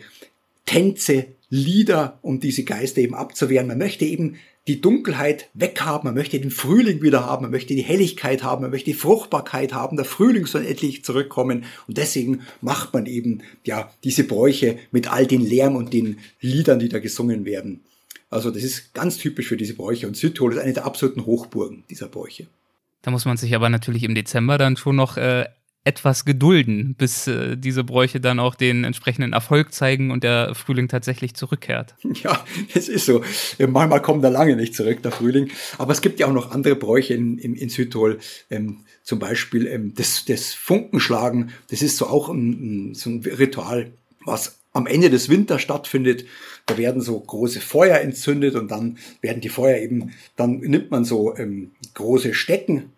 Tänze, Lieder, um diese Geister eben abzuwehren. Man möchte eben die Dunkelheit weghaben, man möchte den Frühling wieder haben, man möchte die Helligkeit haben, man möchte die Fruchtbarkeit haben, der Frühling soll endlich zurückkommen und deswegen macht man eben ja diese Bräuche mit all den Lärm und den Liedern, die da gesungen werden. Also das ist ganz typisch für diese Bräuche und Südtirol ist eine der absoluten Hochburgen dieser Bräuche. Da muss man sich aber natürlich im Dezember dann schon noch äh, etwas gedulden, bis äh, diese Bräuche dann auch den entsprechenden Erfolg zeigen und der Frühling tatsächlich zurückkehrt. Ja, es ist so. Manchmal kommt er lange nicht zurück, der Frühling. Aber es gibt ja auch noch andere Bräuche in, in, in Südtirol. Ähm, zum Beispiel ähm, das, das Funkenschlagen. Das ist so auch ein, so ein Ritual, was am Ende des Winters stattfindet. Da werden so große Feuer entzündet und dann werden die Feuer eben, dann nimmt man so ähm, große Stecken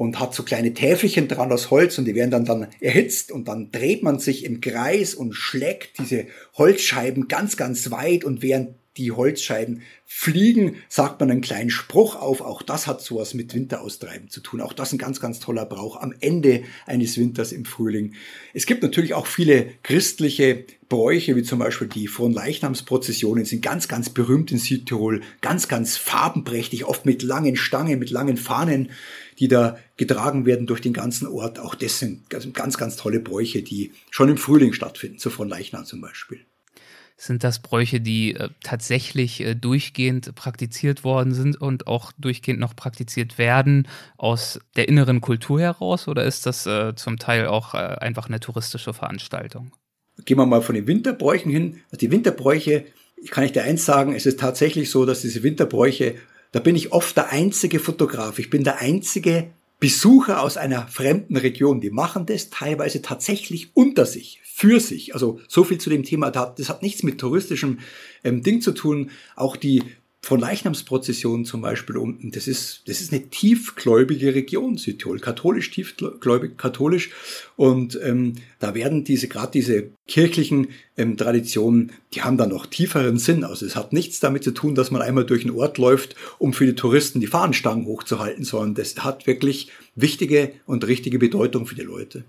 und hat so kleine Täfelchen dran aus Holz und die werden dann, dann erhitzt und dann dreht man sich im Kreis und schlägt diese Holzscheiben ganz, ganz weit und während die Holzscheiben fliegen, sagt man einen kleinen Spruch auf. Auch das hat sowas mit Winteraustreiben zu tun. Auch das ein ganz, ganz toller Brauch am Ende eines Winters im Frühling. Es gibt natürlich auch viele christliche Bräuche, wie zum Beispiel die Fronleichnamsprozessionen, sind ganz, ganz berühmt in Südtirol. Ganz, ganz farbenprächtig, oft mit langen Stangen, mit langen Fahnen die da getragen werden durch den ganzen Ort. Auch das sind ganz, ganz tolle Bräuche, die schon im Frühling stattfinden, so von Leichnam zum Beispiel. Sind das Bräuche, die äh, tatsächlich äh, durchgehend praktiziert worden sind und auch durchgehend noch praktiziert werden aus der inneren Kultur heraus oder ist das äh, zum Teil auch äh, einfach eine touristische Veranstaltung? Gehen wir mal von den Winterbräuchen hin. Also die Winterbräuche, ich kann ich dir eins sagen, es ist tatsächlich so, dass diese Winterbräuche da bin ich oft der einzige Fotograf. Ich bin der einzige Besucher aus einer fremden Region. Die machen das teilweise tatsächlich unter sich, für sich. Also so viel zu dem Thema. Das hat nichts mit touristischem ähm, Ding zu tun. Auch die von Leichnamsprozessionen zum Beispiel unten. Das ist, das ist eine tiefgläubige Region, Südtirol, katholisch, tiefgläubig, katholisch. Und ähm, da werden diese, gerade diese kirchlichen ähm, Traditionen, die haben da noch tieferen Sinn. Also es hat nichts damit zu tun, dass man einmal durch einen Ort läuft, um für die Touristen die Fahnenstangen hochzuhalten, sondern das hat wirklich wichtige und richtige Bedeutung für die Leute.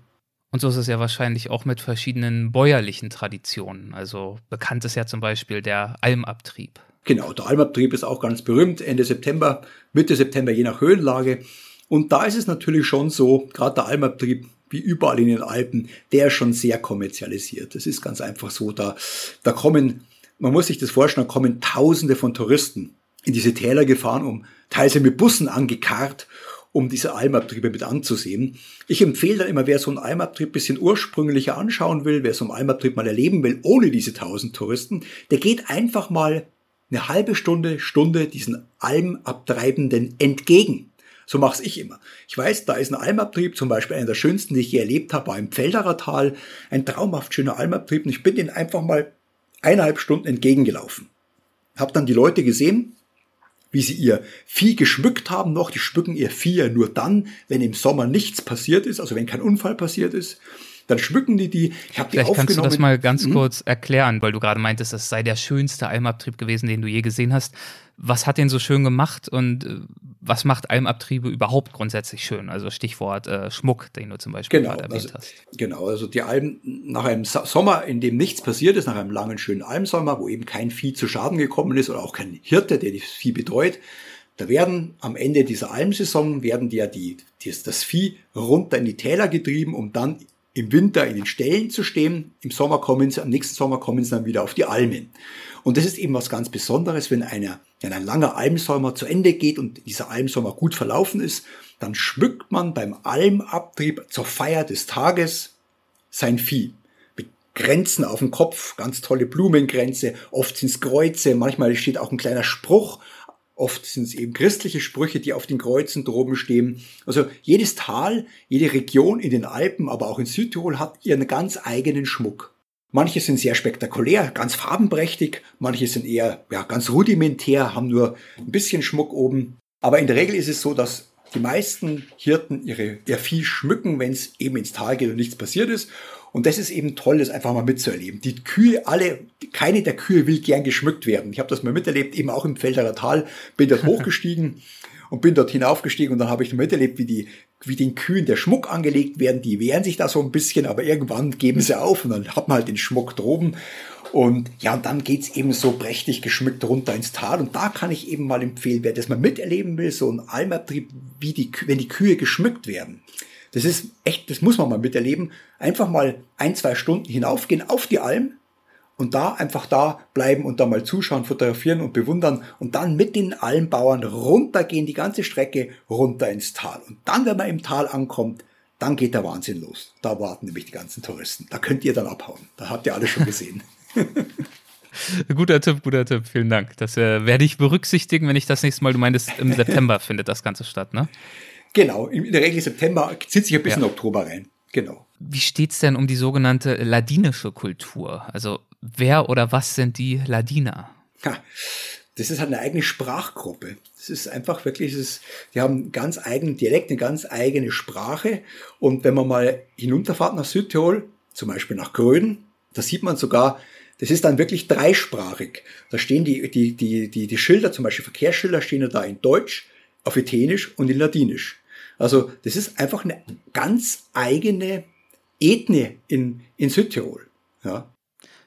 Und so ist es ja wahrscheinlich auch mit verschiedenen bäuerlichen Traditionen. Also bekannt ist ja zum Beispiel der Almabtrieb. Genau, der Almabtrieb ist auch ganz berühmt, Ende September, Mitte September, je nach Höhenlage. Und da ist es natürlich schon so, gerade der Almabtrieb, wie überall in den Alpen, der ist schon sehr kommerzialisiert. Das ist ganz einfach so, da, da kommen, man muss sich das vorstellen, da kommen Tausende von Touristen in diese Täler gefahren, um teilweise mit Bussen angekarrt, um diese Almabtriebe mit anzusehen. Ich empfehle dann immer, wer so einen Almabtrieb bisschen ursprünglicher anschauen will, wer so einen Almabtrieb mal erleben will, ohne diese tausend Touristen, der geht einfach mal eine halbe Stunde, Stunde diesen Almabtreibenden entgegen. So mache ich immer. Ich weiß, da ist ein Almabtrieb, zum Beispiel einer der schönsten, die ich je erlebt habe, war im Pfälderer Tal. Ein traumhaft schöner Almabtrieb und ich bin den einfach mal eineinhalb Stunden entgegengelaufen. Hab dann die Leute gesehen, wie sie ihr Vieh geschmückt haben noch. Die schmücken ihr Vieh ja nur dann, wenn im Sommer nichts passiert ist, also wenn kein Unfall passiert ist. Dann schmücken die die. Ich habe die Vielleicht kannst du das mal ganz mhm. kurz erklären, weil du gerade meintest, das sei der schönste Almabtrieb gewesen, den du je gesehen hast. Was hat den so schön gemacht und äh, was macht Almabtriebe überhaupt grundsätzlich schön? Also Stichwort äh, Schmuck, den du zum Beispiel genau, gerade erwähnt also, hast. Genau, also die Alben nach einem Sommer, in dem nichts passiert ist, nach einem langen, schönen Almsommer, wo eben kein Vieh zu Schaden gekommen ist oder auch kein Hirte, der das Vieh betreut, da werden am Ende dieser Almsaison werden ja die, die, das Vieh runter in die Täler getrieben, um dann im Winter in den Ställen zu stehen. Im Sommer kommen sie, am nächsten Sommer kommen sie dann wieder auf die Almen. Und das ist eben was ganz Besonderes, wenn einer, wenn ein langer Almsommer zu Ende geht und dieser Almsommer gut verlaufen ist, dann schmückt man beim Almabtrieb zur Feier des Tages sein Vieh. Mit Grenzen auf dem Kopf, ganz tolle Blumengrenze, oft sind es Kreuze, manchmal steht auch ein kleiner Spruch Oft sind es eben christliche Sprüche, die auf den Kreuzen droben stehen. Also jedes Tal, jede Region in den Alpen, aber auch in Südtirol hat ihren ganz eigenen Schmuck. Manche sind sehr spektakulär, ganz farbenprächtig, manche sind eher ja, ganz rudimentär, haben nur ein bisschen Schmuck oben. Aber in der Regel ist es so, dass die meisten Hirten ihre, ihr Vieh schmücken, wenn es eben ins Tal geht und nichts passiert ist. Und das ist eben toll, das einfach mal mitzuerleben. Die Kühe, alle, keine der Kühe will gern geschmückt werden. Ich habe das mal miterlebt, eben auch im Felderer Tal, bin dort hochgestiegen und bin dort hinaufgestiegen und dann habe ich miterlebt, wie die wie den Kühen der Schmuck angelegt werden. Die wehren sich da so ein bisschen, aber irgendwann geben sie auf und dann hat man halt den Schmuck droben. Und ja, und dann geht's eben so prächtig geschmückt runter ins Tal. Und da kann ich eben mal empfehlen, wer das mal miterleben will, so ein Almabtrieb, wie die, wenn die Kühe geschmückt werden. Das ist echt, das muss man mal miterleben. Einfach mal ein, zwei Stunden hinaufgehen auf die Alm und da einfach da bleiben und da mal zuschauen, fotografieren und bewundern und dann mit den Almbauern runtergehen, die ganze Strecke runter ins Tal. Und dann, wenn man im Tal ankommt, dann geht der Wahnsinn los. Da warten nämlich die ganzen Touristen. Da könnt ihr dann abhauen. Da habt ihr alles schon gesehen. guter Tipp, guter Tipp. Vielen Dank. Das äh, werde ich berücksichtigen, wenn ich das nächste Mal, du meintest, im September findet das Ganze statt, ne? Genau, in der Regel September, zieht sich ein bisschen ja. Oktober rein. Genau. Wie steht's denn um die sogenannte ladinische Kultur? Also wer oder was sind die Ladiner? Ha, das ist halt eine eigene Sprachgruppe. Das ist einfach wirklich, das die haben einen ganz eigenen Dialekt, eine ganz eigene Sprache. Und wenn man mal hinunterfahrt nach Südtirol, zum Beispiel nach Gröden, da sieht man sogar, das ist dann wirklich dreisprachig. Da stehen die, die, die, die, die Schilder, zum Beispiel Verkehrsschilder, stehen da in Deutsch, auf Italienisch und in Ladinisch. Also das ist einfach eine ganz eigene Ethnie in, in Südtirol. Ja.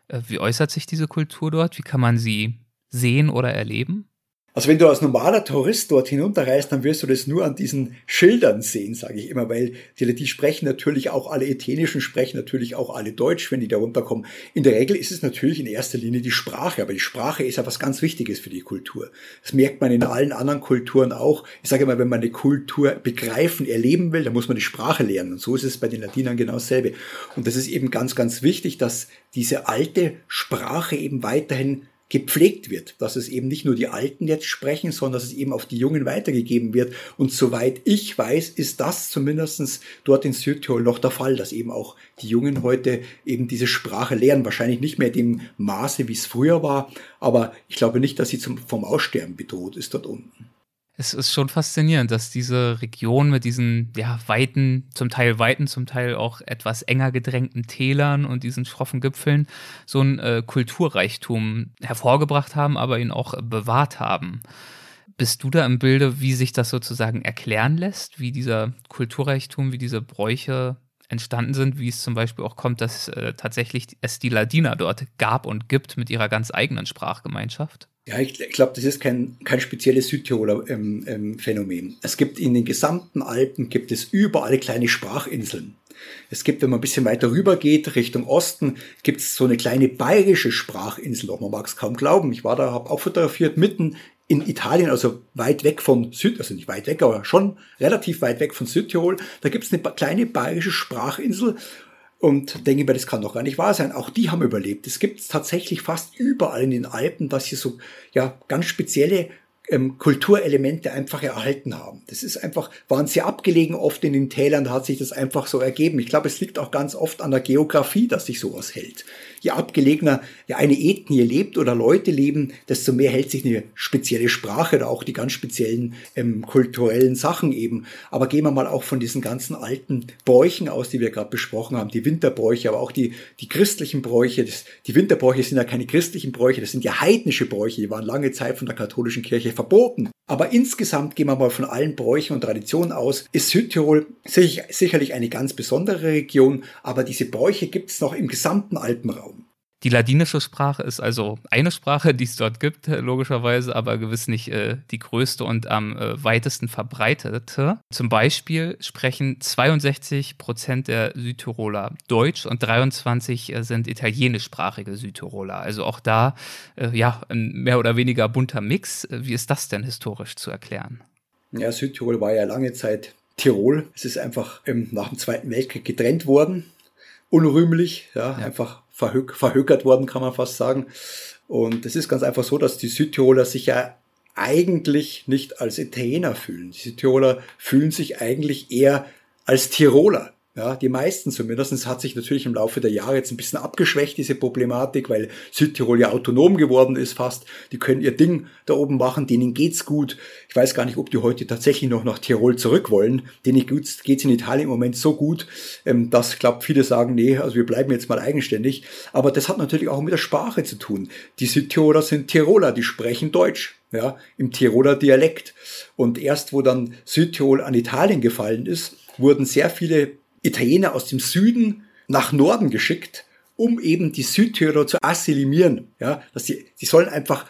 Äh, wie äußert sich diese Kultur dort? Wie kann man sie sehen oder erleben? Also wenn du als normaler Tourist dort hinunterreist, dann wirst du das nur an diesen Schildern sehen, sage ich immer, weil die, die sprechen natürlich auch alle Ethenischen, sprechen natürlich auch alle Deutsch, wenn die da runterkommen. In der Regel ist es natürlich in erster Linie die Sprache, aber die Sprache ist ja was ganz Wichtiges für die Kultur. Das merkt man in allen anderen Kulturen auch. Ich sage immer, wenn man eine Kultur begreifen, erleben will, dann muss man die Sprache lernen. Und so ist es bei den Latinern genau dasselbe. Und das ist eben ganz, ganz wichtig, dass diese alte Sprache eben weiterhin gepflegt wird, dass es eben nicht nur die Alten jetzt sprechen, sondern dass es eben auf die Jungen weitergegeben wird. Und soweit ich weiß, ist das zumindestens dort in Südtirol noch der Fall, dass eben auch die Jungen heute eben diese Sprache lernen. Wahrscheinlich nicht mehr dem Maße, wie es früher war, aber ich glaube nicht, dass sie zum, vom Aussterben bedroht ist dort unten es ist schon faszinierend, dass diese Region mit diesen ja, weiten, zum Teil weiten, zum Teil auch etwas enger gedrängten Tälern und diesen schroffen Gipfeln so ein äh, Kulturreichtum hervorgebracht haben, aber ihn auch bewahrt haben. Bist du da im Bilde, wie sich das sozusagen erklären lässt, wie dieser Kulturreichtum, wie diese Bräuche entstanden sind, wie es zum Beispiel auch kommt, dass äh, tatsächlich es die Ladiner dort gab und gibt mit ihrer ganz eigenen Sprachgemeinschaft? Ja, ich, glaube, das ist kein, kein spezielles Südtiroler ähm, ähm, Phänomen. Es gibt in den gesamten Alpen, gibt es überall kleine Sprachinseln. Es gibt, wenn man ein bisschen weiter rüber geht, Richtung Osten, gibt es so eine kleine bayerische Sprachinsel. Auch man mag es kaum glauben. Ich war da, habe auch fotografiert, mitten in Italien, also weit weg von Süd, also nicht weit weg, aber schon relativ weit weg von Südtirol. Da gibt es eine kleine bayerische Sprachinsel und denke mir, das kann doch gar nicht wahr sein. Auch die haben überlebt. Es gibt tatsächlich fast überall in den Alpen, dass hier so ja ganz spezielle ähm, Kulturelemente einfach erhalten haben. Das ist einfach, waren sehr abgelegen oft in den Tälern, da hat sich das einfach so ergeben. Ich glaube, es liegt auch ganz oft an der Geografie, dass sich sowas hält. Je abgelegener ja eine Ethnie lebt oder Leute leben, desto mehr hält sich eine spezielle Sprache oder auch die ganz speziellen ähm, kulturellen Sachen eben. Aber gehen wir mal auch von diesen ganzen alten Bräuchen aus, die wir gerade besprochen haben, die Winterbräuche, aber auch die, die christlichen Bräuche. Das, die Winterbräuche sind ja keine christlichen Bräuche, das sind ja heidnische Bräuche, die waren lange Zeit von der katholischen Kirche verboten. Aber insgesamt gehen wir mal von allen Bräuchen und Traditionen aus, ist Südtirol sicherlich eine ganz besondere Region, aber diese Bräuche gibt es noch im gesamten Alpenraum. Die ladinische Sprache ist also eine Sprache, die es dort gibt, logischerweise, aber gewiss nicht äh, die größte und am äh, weitesten verbreitete. Zum Beispiel sprechen 62 Prozent der Südtiroler Deutsch und 23 äh, sind italienischsprachige Südtiroler. Also auch da, äh, ja, ein mehr oder weniger bunter Mix. Wie ist das denn historisch zu erklären? Ja, Südtirol war ja lange Zeit Tirol. Es ist einfach ähm, nach dem Zweiten Weltkrieg getrennt worden unrühmlich, ja, ja. einfach verhök verhökert worden, kann man fast sagen. Und es ist ganz einfach so, dass die Südtiroler sich ja eigentlich nicht als Italiener fühlen. Die Südtiroler fühlen sich eigentlich eher als Tiroler. Ja, die meisten zumindest. Es hat sich natürlich im Laufe der Jahre jetzt ein bisschen abgeschwächt, diese Problematik, weil Südtirol ja autonom geworden ist fast. Die können ihr Ding da oben machen, denen geht's gut. Ich weiß gar nicht, ob die heute tatsächlich noch nach Tirol zurück wollen. Denen geht's in Italien im Moment so gut, ähm, dass, glaube viele sagen, nee, also wir bleiben jetzt mal eigenständig. Aber das hat natürlich auch mit der Sprache zu tun. Die Südtiroler sind Tiroler, die sprechen Deutsch. Ja, im Tiroler Dialekt. Und erst wo dann Südtirol an Italien gefallen ist, wurden sehr viele Italiener aus dem Süden nach Norden geschickt, um eben die Südtiroler zu assimilieren. Ja, dass die, die sollen einfach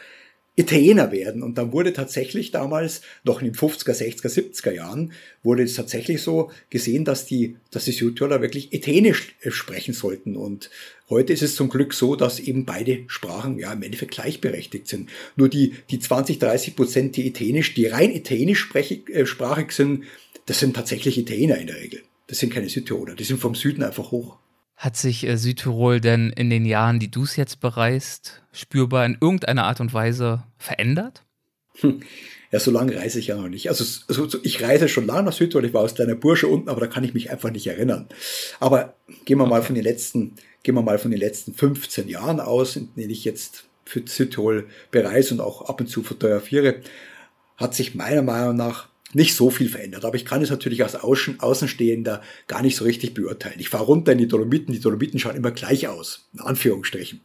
Italiener werden. Und dann wurde tatsächlich damals, noch in den 50er, 60er, 70er Jahren, wurde es tatsächlich so gesehen, dass die, dass die Südtiroler wirklich Italienisch äh, sprechen sollten. Und heute ist es zum Glück so, dass eben beide Sprachen ja im Endeffekt gleichberechtigt sind. Nur die, die 20, 30 Prozent, die Italienisch, die rein Italienisch äh, sprachig sind, das sind tatsächlich Italiener in der Regel. Das sind keine Südtiroler, die sind vom Süden einfach hoch. Hat sich äh, Südtirol denn in den Jahren, die du es jetzt bereist, spürbar in irgendeiner Art und Weise verändert? Hm. Ja, so lange reise ich ja noch nicht. Also, also ich reise schon lange nach Südtirol. Ich war aus kleiner Bursche unten, aber da kann ich mich einfach nicht erinnern. Aber gehen wir okay. mal von den letzten, gehen wir mal von den letzten 15 Jahren aus, in denen ich jetzt für Südtirol bereise und auch ab und zu fotografiere, hat sich meiner Meinung nach nicht so viel verändert. Aber ich kann es natürlich als Außenstehender gar nicht so richtig beurteilen. Ich fahre runter in die Dolomiten. Die Dolomiten schauen immer gleich aus, in Anführungsstrichen.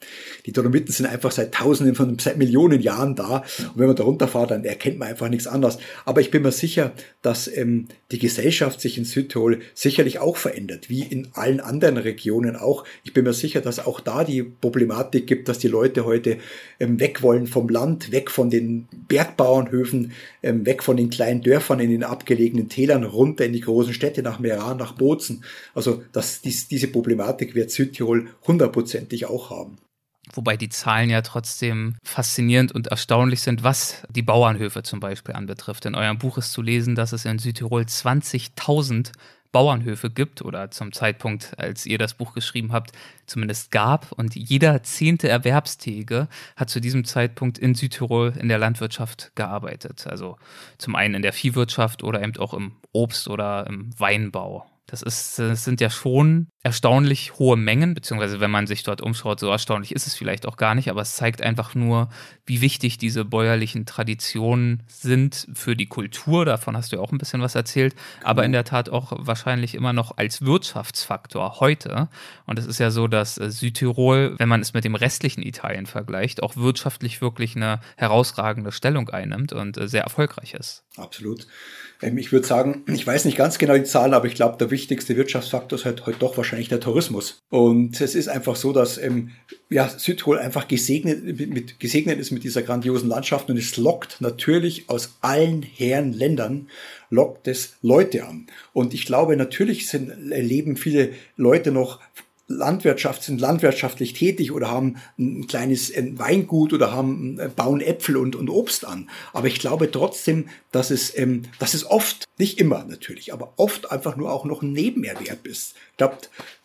Die Dolomiten sind einfach seit Tausenden von, seit Millionen Jahren da. Und wenn man da runterfahrt, dann erkennt man einfach nichts anderes. Aber ich bin mir sicher, dass ähm, die Gesellschaft sich in Südtirol sicherlich auch verändert, wie in allen anderen Regionen auch. Ich bin mir sicher, dass auch da die Problematik gibt, dass die Leute heute ähm, weg wollen vom Land, weg von den Bergbauernhöfen, ähm, weg von den kleinen Dörfern in den abgelegenen Tälern runter in die großen Städte nach Meran, nach Bozen. Also das, dies, diese Problematik wird Südtirol hundertprozentig auch haben. Wobei die Zahlen ja trotzdem faszinierend und erstaunlich sind, was die Bauernhöfe zum Beispiel anbetrifft. In eurem Buch ist zu lesen, dass es in Südtirol 20.000 Bauernhöfe gibt oder zum Zeitpunkt, als ihr das Buch geschrieben habt, zumindest gab. Und jeder zehnte Erwerbstätige hat zu diesem Zeitpunkt in Südtirol in der Landwirtschaft gearbeitet. Also zum einen in der Viehwirtschaft oder eben auch im Obst- oder im Weinbau. Das, ist, das sind ja schon erstaunlich hohe Mengen, beziehungsweise wenn man sich dort umschaut, so erstaunlich ist es vielleicht auch gar nicht, aber es zeigt einfach nur, wie wichtig diese bäuerlichen Traditionen sind für die Kultur. Davon hast du ja auch ein bisschen was erzählt, aber in der Tat auch wahrscheinlich immer noch als Wirtschaftsfaktor heute. Und es ist ja so, dass äh, Südtirol, wenn man es mit dem restlichen Italien vergleicht, auch wirtschaftlich wirklich eine herausragende Stellung einnimmt und äh, sehr erfolgreich ist. Absolut. Ähm, ich würde sagen, ich weiß nicht ganz genau die Zahlen, aber ich glaube, der wichtigste Wirtschaftsfaktor ist halt heute doch wahrscheinlich der Tourismus. Und es ist einfach so, dass ähm, ja, Südtirol einfach gesegnet, mit, gesegnet ist mit dieser grandiosen Landschaft und es lockt natürlich aus allen Herren Ländern lockt es Leute an. Und ich glaube, natürlich sind, leben viele Leute noch Landwirtschaft, sind landwirtschaftlich tätig oder haben ein kleines Weingut oder haben, äh, bauen Äpfel und, und Obst an. Aber ich glaube trotzdem, dass es, ähm, dass es oft, nicht immer natürlich, aber oft einfach nur auch noch ein Nebenerwerb ist. Ich glaube,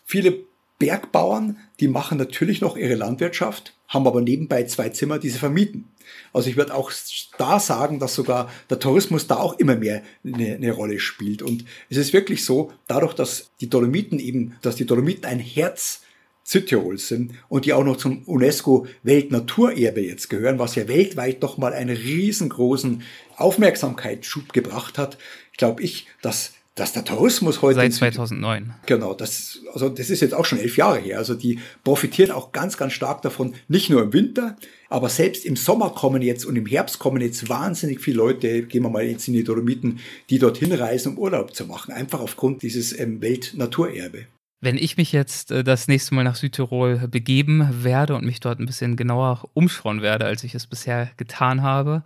viele Bergbauern, die machen natürlich noch ihre Landwirtschaft, haben aber nebenbei zwei Zimmer, die sie vermieten. Also ich würde auch da sagen, dass sogar der Tourismus da auch immer mehr eine, eine, Rolle spielt. Und es ist wirklich so, dadurch, dass die Dolomiten eben, dass die Dolomiten ein Herz Südtirols sind und die auch noch zum UNESCO Weltnaturerbe jetzt gehören, was ja weltweit doch mal einen riesengroßen Aufmerksamkeitsschub gebracht hat, glaube ich, dass dass der Tourismus heute. Seit 2009. Genau, das, also das ist jetzt auch schon elf Jahre her. Also die profitieren auch ganz, ganz stark davon, nicht nur im Winter, aber selbst im Sommer kommen jetzt und im Herbst kommen jetzt wahnsinnig viele Leute, gehen wir mal jetzt in die Dolomiten, die dorthin reisen, um Urlaub zu machen. Einfach aufgrund dieses ähm, Weltnaturerbe. Wenn ich mich jetzt äh, das nächste Mal nach Südtirol begeben werde und mich dort ein bisschen genauer umschauen werde, als ich es bisher getan habe,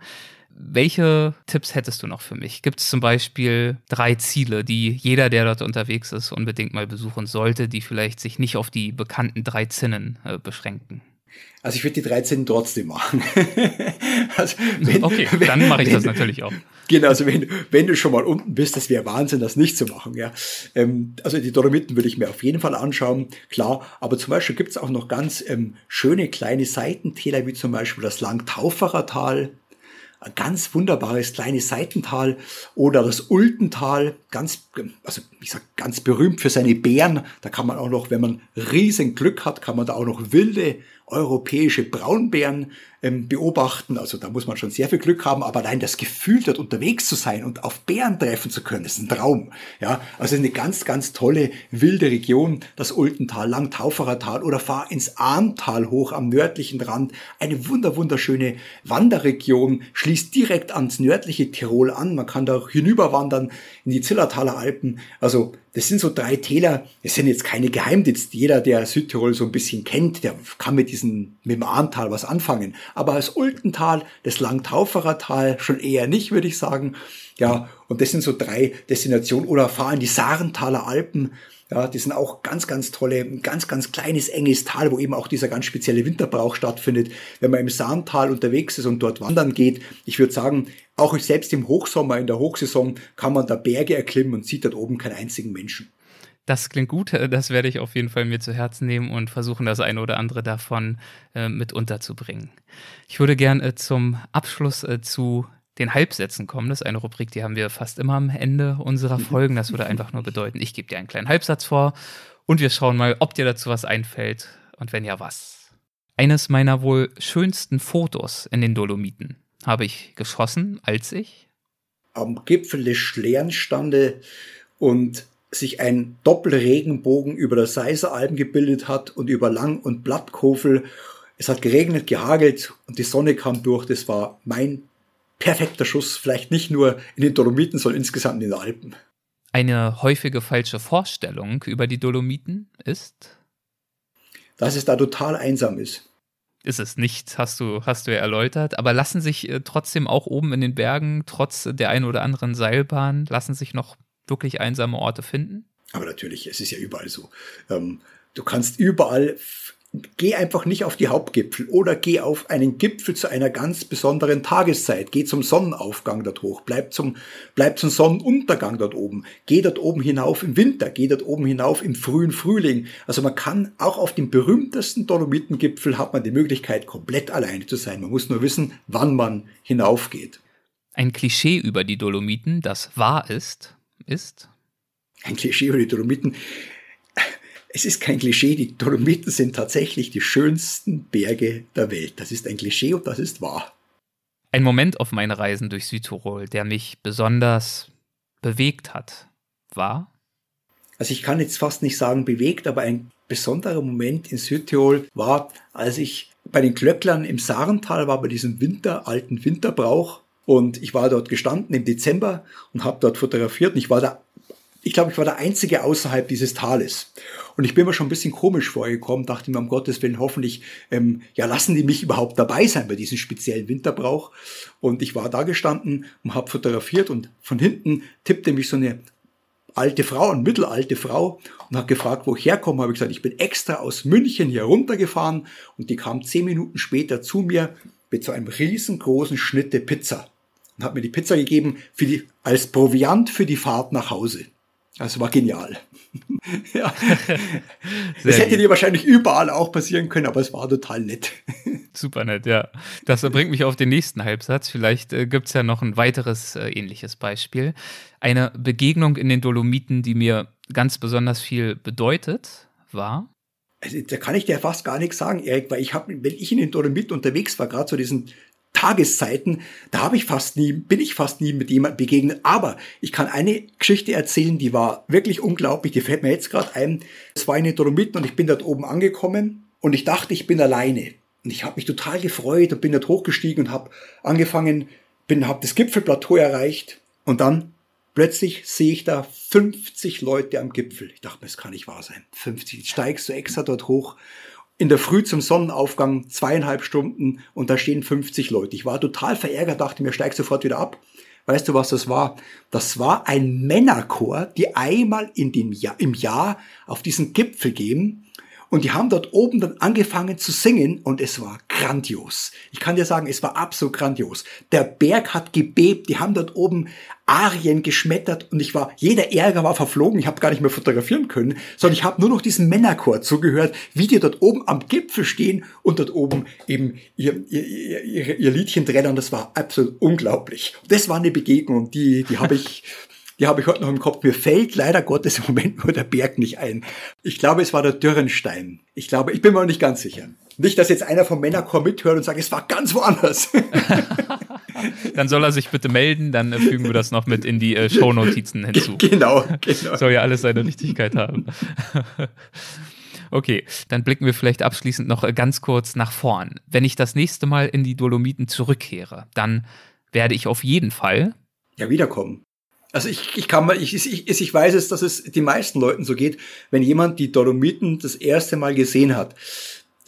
welche Tipps hättest du noch für mich? Gibt es zum Beispiel drei Ziele, die jeder, der dort unterwegs ist, unbedingt mal besuchen sollte, die vielleicht sich nicht auf die bekannten drei Zinnen äh, beschränken? Also ich würde die 13 trotzdem machen. also wenn, okay, wenn, dann mache ich wenn, das natürlich auch. Genau, also wenn, wenn du schon mal unten bist, das wäre Wahnsinn, das nicht zu machen. Ja. Ähm, also die Dolomiten würde ich mir auf jeden Fall anschauen, klar. Aber zum Beispiel gibt es auch noch ganz ähm, schöne kleine Seitentäler, wie zum Beispiel das Langtaufacher Tal ein ganz wunderbares kleines Seitental oder das Ultental, ganz, also ich sag ganz berühmt für seine Bären. Da kann man auch noch, wenn man riesen Glück hat, kann man da auch noch wilde europäische Braunbären ähm, beobachten. Also da muss man schon sehr viel Glück haben, aber allein das Gefühl, dort unterwegs zu sein und auf Bären treffen zu können, ist ein Traum. Ja, also eine ganz, ganz tolle wilde Region, das Ultental, Langtauferer Tal oder fahr ins Ahntal hoch am nördlichen Rand. Eine wunder, wunderschöne Wanderregion, schließt direkt ans nördliche Tirol an. Man kann da hinüberwandern in die Zillertaler Alpen. Also das sind so drei Täler. Es sind jetzt keine Geheimdienste. Jeder, der Südtirol so ein bisschen kennt, der kann mit diesem, mit dem Ahntal was anfangen. Aber das Ultental, das Langtauferer Tal schon eher nicht, würde ich sagen. Ja, und das sind so drei Destinationen. Oder fahren die Sarentaler Alpen. Ja, die sind auch ganz, ganz tolle, ein ganz, ganz kleines, enges Tal, wo eben auch dieser ganz spezielle Winterbrauch stattfindet. Wenn man im Sahntal unterwegs ist und dort wandern geht, ich würde sagen, auch selbst im Hochsommer, in der Hochsaison, kann man da Berge erklimmen und sieht dort oben keinen einzigen Menschen. Das klingt gut, das werde ich auf jeden Fall mir zu Herzen nehmen und versuchen, das eine oder andere davon äh, mit unterzubringen. Ich würde gern äh, zum Abschluss äh, zu den Halbsätzen kommen. Das ist eine Rubrik, die haben wir fast immer am Ende unserer. Folgen. Das würde einfach nur bedeuten, ich gebe dir einen kleinen Halbsatz vor und wir schauen mal, ob dir dazu was einfällt und wenn ja, was. Eines meiner wohl schönsten Fotos in den Dolomiten habe ich geschossen, als ich am Gipfel des Schlern stande und sich ein Doppelregenbogen über der Seiseralben gebildet hat und über Lang- und Blattkofel. Es hat geregnet, gehagelt und die Sonne kam durch. Das war mein perfekter Schuss, vielleicht nicht nur in den Dolomiten, sondern insgesamt in den Alpen. Eine häufige falsche Vorstellung über die Dolomiten ist? Dass es da total einsam ist. Ist es nicht, hast du, hast du ja erläutert. Aber lassen sich äh, trotzdem auch oben in den Bergen, trotz der einen oder anderen Seilbahn, lassen sich noch wirklich einsame Orte finden? Aber natürlich, es ist ja überall so. Ähm, du kannst überall geh einfach nicht auf die Hauptgipfel oder geh auf einen Gipfel zu einer ganz besonderen Tageszeit. Geh zum Sonnenaufgang dort hoch, bleib zum, bleib zum Sonnenuntergang dort oben. Geh dort oben hinauf im Winter, geh dort oben hinauf im frühen Frühling. Also man kann auch auf dem berühmtesten Dolomitengipfel hat man die Möglichkeit, komplett alleine zu sein. Man muss nur wissen, wann man hinaufgeht. Ein Klischee über die Dolomiten, das wahr ist, ist? Ein Klischee über die Dolomiten es ist kein Klischee, die Dolomiten sind tatsächlich die schönsten Berge der Welt. Das ist ein Klischee und das ist wahr. Ein Moment auf meinen Reisen durch Südtirol, der mich besonders bewegt hat, war? Also ich kann jetzt fast nicht sagen bewegt, aber ein besonderer Moment in Südtirol war, als ich bei den Klöcklern im Sarental war, bei diesem Winter, alten Winterbrauch. Und ich war dort gestanden im Dezember und habe dort fotografiert. Und ich war da ich glaube, ich war der Einzige außerhalb dieses Tales. Und ich bin mir schon ein bisschen komisch vorgekommen, dachte mir, um Gottes Willen, hoffentlich, ähm, ja, lassen die mich überhaupt dabei sein bei diesem speziellen Winterbrauch. Und ich war da gestanden und habe fotografiert und von hinten tippte mich so eine alte Frau, eine mittelalte Frau und hat gefragt, wo ich herkomme. Habe ich gesagt, ich bin extra aus München hier runtergefahren und die kam zehn Minuten später zu mir mit so einem riesengroßen Schnitte Pizza und hat mir die Pizza gegeben für die, als Proviant für die Fahrt nach Hause. Das war genial. ja. das hätte dir wahrscheinlich überall auch passieren können, aber es war total nett. Super nett, ja. Das bringt mich auf den nächsten Halbsatz. Vielleicht äh, gibt es ja noch ein weiteres äh, ähnliches Beispiel. Eine Begegnung in den Dolomiten, die mir ganz besonders viel bedeutet, war. Also, da kann ich dir fast gar nichts sagen, Erik, weil ich habe, wenn ich in den Dolomiten unterwegs war, gerade zu diesen Tageszeiten, da habe ich fast nie, bin ich fast nie mit jemandem begegnet. Aber ich kann eine Geschichte erzählen, die war wirklich unglaublich. Die fällt mir jetzt gerade ein. Es war in den Dolomiten und ich bin dort oben angekommen und ich dachte, ich bin alleine. Und ich habe mich total gefreut und bin dort hochgestiegen und habe angefangen, bin, habe das Gipfelplateau erreicht und dann plötzlich sehe ich da 50 Leute am Gipfel. Ich dachte mir, das kann nicht wahr sein. 50. Jetzt steigst du extra dort hoch in der Früh zum Sonnenaufgang zweieinhalb Stunden und da stehen 50 Leute. Ich war total verärgert, dachte mir, steig sofort wieder ab. Weißt du, was das war? Das war ein Männerchor, die einmal in dem Jahr, im Jahr auf diesen Gipfel gehen und die haben dort oben dann angefangen zu singen und es war grandios. Ich kann dir sagen, es war absolut grandios. Der Berg hat gebebt, die haben dort oben Arien geschmettert und ich war, jeder Ärger war verflogen, ich habe gar nicht mehr fotografieren können, sondern ich habe nur noch diesem Männerchor zugehört, wie die dort oben am Gipfel stehen und dort oben eben ihr, ihr, ihr, ihr Liedchen trennen das war absolut unglaublich. Das war eine Begegnung, die, die habe ich die habe ich heute noch im Kopf. Mir fällt leider Gottes im Moment nur der Berg nicht ein. Ich glaube, es war der Dürrenstein. Ich glaube, ich bin mir noch nicht ganz sicher. Nicht, dass jetzt einer vom Männerchor mithört und sagt, es war ganz woanders. dann soll er sich bitte melden, dann fügen wir das noch mit in die äh, Shownotizen hinzu. Genau, genau. Soll ja alles seine Richtigkeit haben. Okay, dann blicken wir vielleicht abschließend noch äh, ganz kurz nach vorn. Wenn ich das nächste Mal in die Dolomiten zurückkehre, dann werde ich auf jeden Fall ja wiederkommen. Also ich, ich kann mal, ich, ich, ich weiß es, dass es die meisten Leuten so geht, wenn jemand die Dolomiten das erste Mal gesehen hat.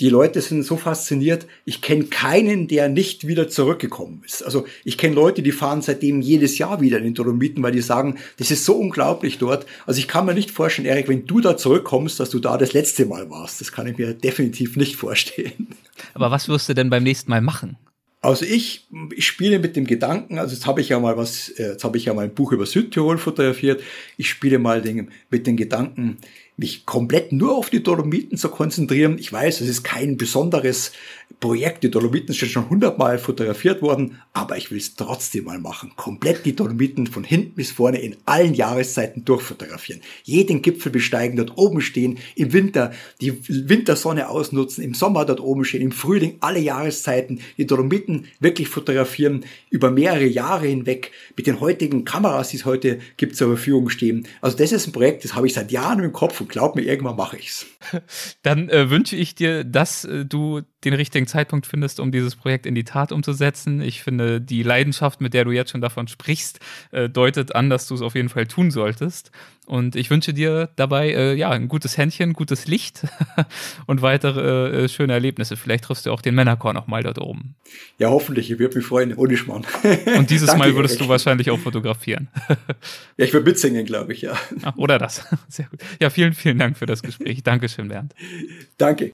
Die Leute sind so fasziniert. Ich kenne keinen, der nicht wieder zurückgekommen ist. Also ich kenne Leute, die fahren seitdem jedes Jahr wieder in den Dolomiten, weil die sagen, das ist so unglaublich dort. Also ich kann mir nicht vorstellen, Erik, wenn du da zurückkommst, dass du da das letzte Mal warst. Das kann ich mir definitiv nicht vorstellen. Aber was wirst du denn beim nächsten Mal machen? Also ich, ich spiele mit dem Gedanken, also jetzt habe ich ja mal was, äh, jetzt habe ich ja mal ein Buch über Südtirol fotografiert. Ich spiele mal den, mit den Gedanken, mich komplett nur auf die Dolomiten zu konzentrieren. Ich weiß, es ist kein besonderes Projekt. Die Dolomiten sind schon hundertmal fotografiert worden, aber ich will es trotzdem mal machen. Komplett die Dolomiten von hinten bis vorne in allen Jahreszeiten durchfotografieren. Jeden Gipfel besteigen, dort oben stehen, im Winter die Wintersonne ausnutzen, im Sommer dort oben stehen, im Frühling alle Jahreszeiten, die Dolomiten wirklich fotografieren, über mehrere Jahre hinweg, mit den heutigen Kameras, die es heute gibt, zur Verfügung stehen. Also das ist ein Projekt, das habe ich seit Jahren im Kopf und glaub mir, irgendwann mache ich's. Dann äh, wünsche ich dir, dass äh, du den richtigen Zeitpunkt findest, um dieses Projekt in die Tat umzusetzen. Ich finde, die Leidenschaft, mit der du jetzt schon davon sprichst, äh, deutet an, dass du es auf jeden Fall tun solltest. Und ich wünsche dir dabei äh, ja ein gutes Händchen, gutes Licht und weitere äh, schöne Erlebnisse. Vielleicht triffst du auch den Männerchor noch mal dort oben. Ja, hoffentlich. Ich würde mich freuen. Ohne Schmarrn. und dieses Danke, Mal würdest du wahrscheinlich auch fotografieren. ja, ich würde mitsingen, glaube ich, ja. Ach, oder das. Sehr gut. Ja, vielen, vielen Dank für das Gespräch. Dankeschön, Bernd. Danke.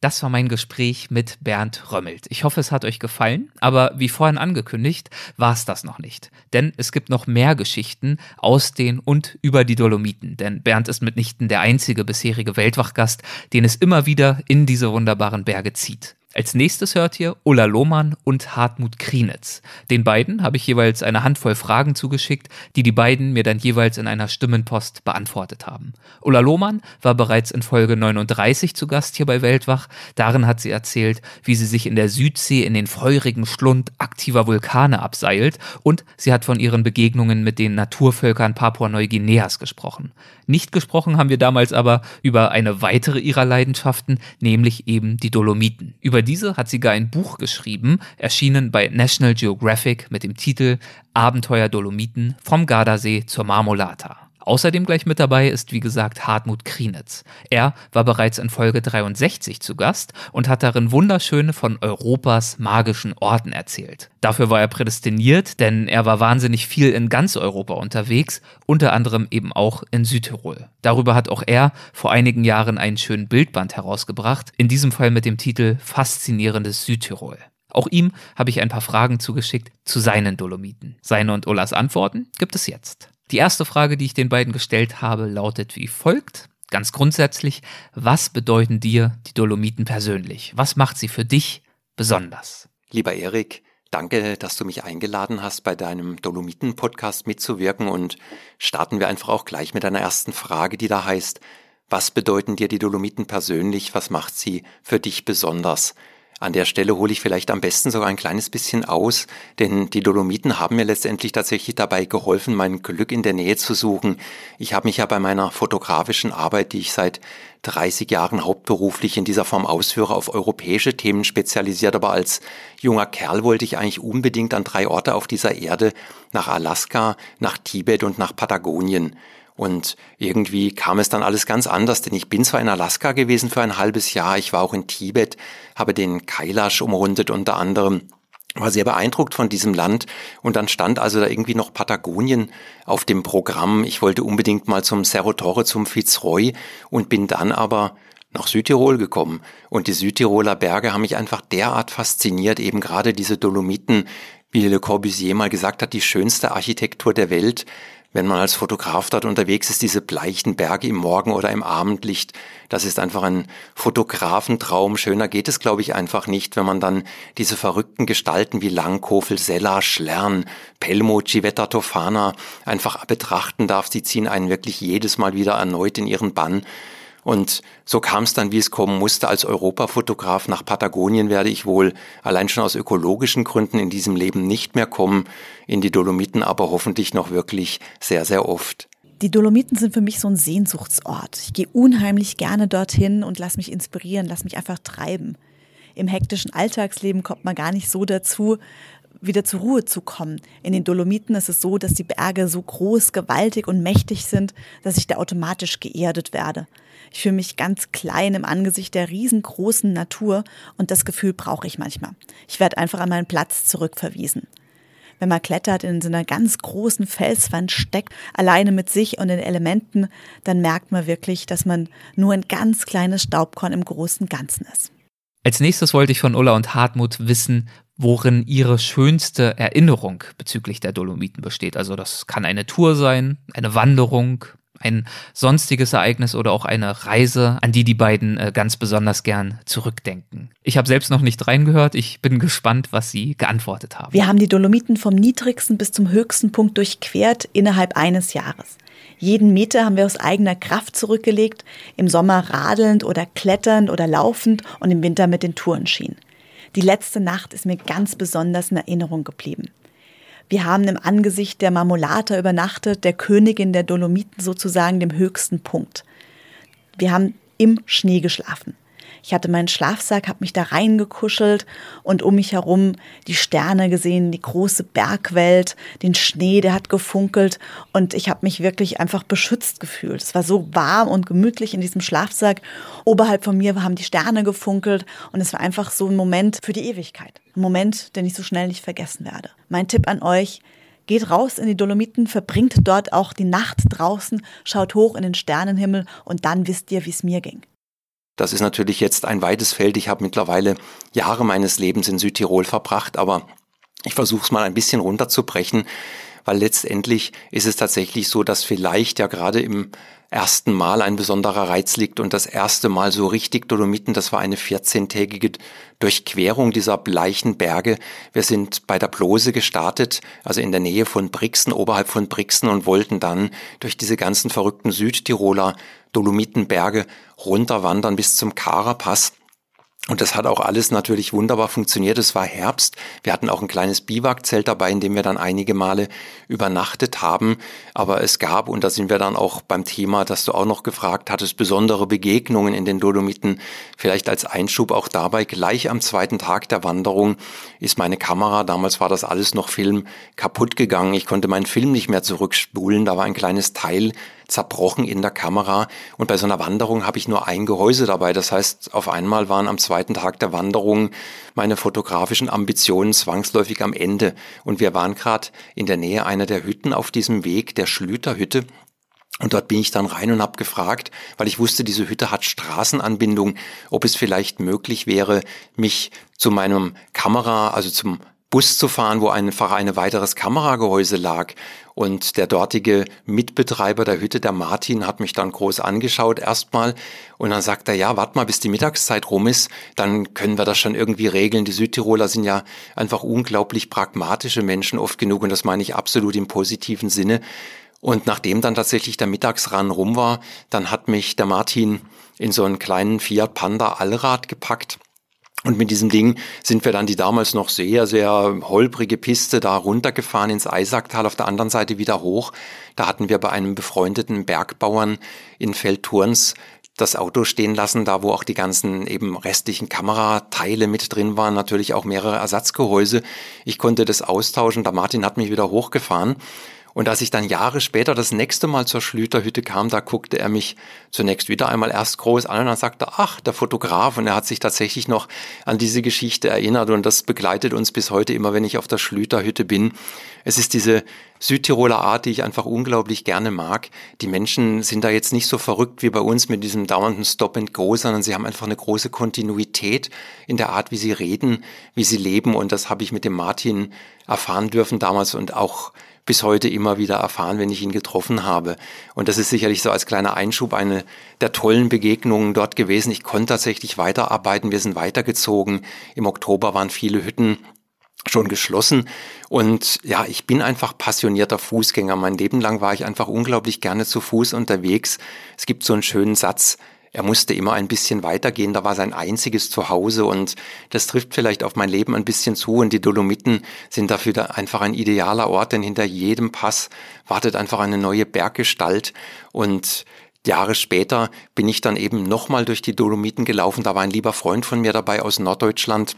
Das war mein Gespräch mit Bernd Römmelt. Ich hoffe, es hat euch gefallen, aber wie vorhin angekündigt, war es das noch nicht. Denn es gibt noch mehr Geschichten aus den und über die Dolomiten. Denn Bernd ist mitnichten der einzige bisherige Weltwachgast, den es immer wieder in diese wunderbaren Berge zieht. Als nächstes hört ihr Ulla Lohmann und Hartmut Krienitz. Den beiden habe ich jeweils eine Handvoll Fragen zugeschickt, die die beiden mir dann jeweils in einer Stimmenpost beantwortet haben. Ulla Lohmann war bereits in Folge 39 zu Gast hier bei Weltwach. Darin hat sie erzählt, wie sie sich in der Südsee in den feurigen Schlund aktiver Vulkane abseilt und sie hat von ihren Begegnungen mit den Naturvölkern Papua-Neuguineas gesprochen. Nicht gesprochen haben wir damals aber über eine weitere ihrer Leidenschaften, nämlich eben die Dolomiten. Über über diese hat sie gar ein Buch geschrieben, erschienen bei National Geographic mit dem Titel Abenteuer Dolomiten vom Gardasee zur Marmolata. Außerdem gleich mit dabei ist, wie gesagt, Hartmut Krienitz. Er war bereits in Folge 63 zu Gast und hat darin wunderschöne von Europas magischen Orten erzählt. Dafür war er prädestiniert, denn er war wahnsinnig viel in ganz Europa unterwegs, unter anderem eben auch in Südtirol. Darüber hat auch er vor einigen Jahren einen schönen Bildband herausgebracht, in diesem Fall mit dem Titel Faszinierendes Südtirol. Auch ihm habe ich ein paar Fragen zugeschickt zu seinen Dolomiten. Seine und Ullas Antworten gibt es jetzt. Die erste Frage, die ich den beiden gestellt habe, lautet wie folgt. Ganz grundsätzlich, was bedeuten dir die Dolomiten persönlich? Was macht sie für dich besonders? Lieber Erik, danke, dass du mich eingeladen hast, bei deinem Dolomiten-Podcast mitzuwirken und starten wir einfach auch gleich mit einer ersten Frage, die da heißt, was bedeuten dir die Dolomiten persönlich? Was macht sie für dich besonders? An der Stelle hole ich vielleicht am besten sogar ein kleines bisschen aus, denn die Dolomiten haben mir letztendlich tatsächlich dabei geholfen, mein Glück in der Nähe zu suchen. Ich habe mich ja bei meiner fotografischen Arbeit, die ich seit 30 Jahren hauptberuflich in dieser Form ausführe, auf europäische Themen spezialisiert, aber als junger Kerl wollte ich eigentlich unbedingt an drei Orte auf dieser Erde, nach Alaska, nach Tibet und nach Patagonien. Und irgendwie kam es dann alles ganz anders, denn ich bin zwar in Alaska gewesen für ein halbes Jahr, ich war auch in Tibet, habe den Kailash umrundet unter anderem, war sehr beeindruckt von diesem Land und dann stand also da irgendwie noch Patagonien auf dem Programm. Ich wollte unbedingt mal zum Cerro Torre, zum Fitzroy und bin dann aber nach Südtirol gekommen. Und die Südtiroler Berge haben mich einfach derart fasziniert, eben gerade diese Dolomiten, wie Le Corbusier mal gesagt hat, die schönste Architektur der Welt wenn man als Fotograf dort unterwegs ist, diese bleichen Berge im Morgen- oder im Abendlicht, das ist einfach ein Fotografentraum. Schöner geht es, glaube ich, einfach nicht, wenn man dann diese verrückten Gestalten wie Langkofel, Sella, Schlern, Pelmo, Civetta Tofana einfach betrachten darf. Sie ziehen einen wirklich jedes Mal wieder erneut in ihren Bann. Und so kam es dann, wie es kommen musste. Als Europafotograf nach Patagonien werde ich wohl allein schon aus ökologischen Gründen in diesem Leben nicht mehr kommen, in die Dolomiten aber hoffentlich noch wirklich sehr, sehr oft. Die Dolomiten sind für mich so ein Sehnsuchtsort. Ich gehe unheimlich gerne dorthin und lass mich inspirieren, lass mich einfach treiben. Im hektischen Alltagsleben kommt man gar nicht so dazu, wieder zur Ruhe zu kommen. In den Dolomiten ist es so, dass die Berge so groß, gewaltig und mächtig sind, dass ich da automatisch geerdet werde. Ich fühle mich ganz klein im Angesicht der riesengroßen Natur und das Gefühl brauche ich manchmal. Ich werde einfach an meinen Platz zurückverwiesen. Wenn man klettert, in so einer ganz großen Felswand steckt, alleine mit sich und den Elementen, dann merkt man wirklich, dass man nur ein ganz kleines Staubkorn im großen Ganzen ist. Als nächstes wollte ich von Ulla und Hartmut wissen, worin ihre schönste Erinnerung bezüglich der Dolomiten besteht. Also das kann eine Tour sein, eine Wanderung, ein sonstiges Ereignis oder auch eine Reise, an die die beiden äh, ganz besonders gern zurückdenken. Ich habe selbst noch nicht reingehört. Ich bin gespannt, was sie geantwortet haben. Wir haben die Dolomiten vom niedrigsten bis zum höchsten Punkt durchquert innerhalb eines Jahres. Jeden Meter haben wir aus eigener Kraft zurückgelegt, im Sommer radelnd oder kletternd oder laufend und im Winter mit den Tourenschienen. Die letzte Nacht ist mir ganz besonders in Erinnerung geblieben. Wir haben im Angesicht der Marmolata übernachtet, der Königin der Dolomiten sozusagen dem höchsten Punkt. Wir haben im Schnee geschlafen. Ich hatte meinen Schlafsack, habe mich da reingekuschelt und um mich herum die Sterne gesehen, die große Bergwelt, den Schnee, der hat gefunkelt und ich habe mich wirklich einfach beschützt gefühlt. Es war so warm und gemütlich in diesem Schlafsack. Oberhalb von mir haben die Sterne gefunkelt und es war einfach so ein Moment für die Ewigkeit. Ein Moment, den ich so schnell nicht vergessen werde. Mein Tipp an euch, Geht raus in die Dolomiten, verbringt dort auch die Nacht draußen, schaut hoch in den Sternenhimmel und dann wisst ihr, wie es mir ging. Das ist natürlich jetzt ein weites Feld. Ich habe mittlerweile Jahre meines Lebens in Südtirol verbracht, aber ich versuche es mal ein bisschen runterzubrechen, weil letztendlich ist es tatsächlich so, dass vielleicht ja gerade im ersten Mal ein besonderer Reiz liegt und das erste Mal so richtig Dolomiten, das war eine 14-tägige Durchquerung dieser bleichen Berge. Wir sind bei der Blose gestartet, also in der Nähe von Brixen, oberhalb von Brixen und wollten dann durch diese ganzen verrückten Südtiroler Dolomitenberge runterwandern bis zum Karapass. Und das hat auch alles natürlich wunderbar funktioniert. Es war Herbst. Wir hatten auch ein kleines Biwakzelt dabei, in dem wir dann einige Male übernachtet haben. Aber es gab, und da sind wir dann auch beim Thema, das du auch noch gefragt hattest, besondere Begegnungen in den Dolomiten. Vielleicht als Einschub auch dabei. Gleich am zweiten Tag der Wanderung ist meine Kamera, damals war das alles noch Film, kaputt gegangen. Ich konnte meinen Film nicht mehr zurückspulen. Da war ein kleines Teil zerbrochen in der Kamera. Und bei so einer Wanderung habe ich nur ein Gehäuse dabei. Das heißt, auf einmal waren am zweiten Tag der Wanderung meine fotografischen Ambitionen zwangsläufig am Ende. Und wir waren gerade in der Nähe einer der Hütten auf diesem Weg, der Schlüterhütte. Und dort bin ich dann rein und habe gefragt, weil ich wusste, diese Hütte hat Straßenanbindung, ob es vielleicht möglich wäre, mich zu meinem Kamera, also zum Bus zu fahren, wo einfach ein weiteres Kameragehäuse lag. Und der dortige Mitbetreiber der Hütte, der Martin, hat mich dann groß angeschaut erstmal. Und dann sagt er, ja, warte mal, bis die Mittagszeit rum ist, dann können wir das schon irgendwie regeln. Die Südtiroler sind ja einfach unglaublich pragmatische Menschen oft genug. Und das meine ich absolut im positiven Sinne. Und nachdem dann tatsächlich der Mittagsran rum war, dann hat mich der Martin in so einen kleinen Fiat Panda Allrad gepackt und mit diesem Ding sind wir dann die damals noch sehr, sehr holprige Piste da runtergefahren ins Eisacktal, auf der anderen Seite wieder hoch. Da hatten wir bei einem befreundeten Bergbauern in Feldturns das Auto stehen lassen, da wo auch die ganzen eben restlichen Kamerateile mit drin waren, natürlich auch mehrere Ersatzgehäuse. Ich konnte das austauschen, der Martin hat mich wieder hochgefahren und als ich dann Jahre später das nächste Mal zur Schlüterhütte kam, da guckte er mich zunächst wieder einmal erst groß an und dann sagte, ach, der Fotograf. Und er hat sich tatsächlich noch an diese Geschichte erinnert und das begleitet uns bis heute immer, wenn ich auf der Schlüterhütte bin. Es ist diese Südtiroler Art, die ich einfach unglaublich gerne mag. Die Menschen sind da jetzt nicht so verrückt wie bei uns mit diesem dauernden Stop and Go, sondern sie haben einfach eine große Kontinuität in der Art, wie sie reden, wie sie leben. Und das habe ich mit dem Martin erfahren dürfen damals und auch bis heute immer wieder erfahren, wenn ich ihn getroffen habe. Und das ist sicherlich so als kleiner Einschub eine der tollen Begegnungen dort gewesen. Ich konnte tatsächlich weiterarbeiten. Wir sind weitergezogen. Im Oktober waren viele Hütten schon geschlossen. Und ja, ich bin einfach passionierter Fußgänger. Mein Leben lang war ich einfach unglaublich gerne zu Fuß unterwegs. Es gibt so einen schönen Satz, er musste immer ein bisschen weitergehen, da war sein einziges Zuhause und das trifft vielleicht auf mein Leben ein bisschen zu und die Dolomiten sind dafür einfach ein idealer Ort, denn hinter jedem Pass wartet einfach eine neue Berggestalt und Jahre später bin ich dann eben nochmal durch die Dolomiten gelaufen, da war ein lieber Freund von mir dabei aus Norddeutschland,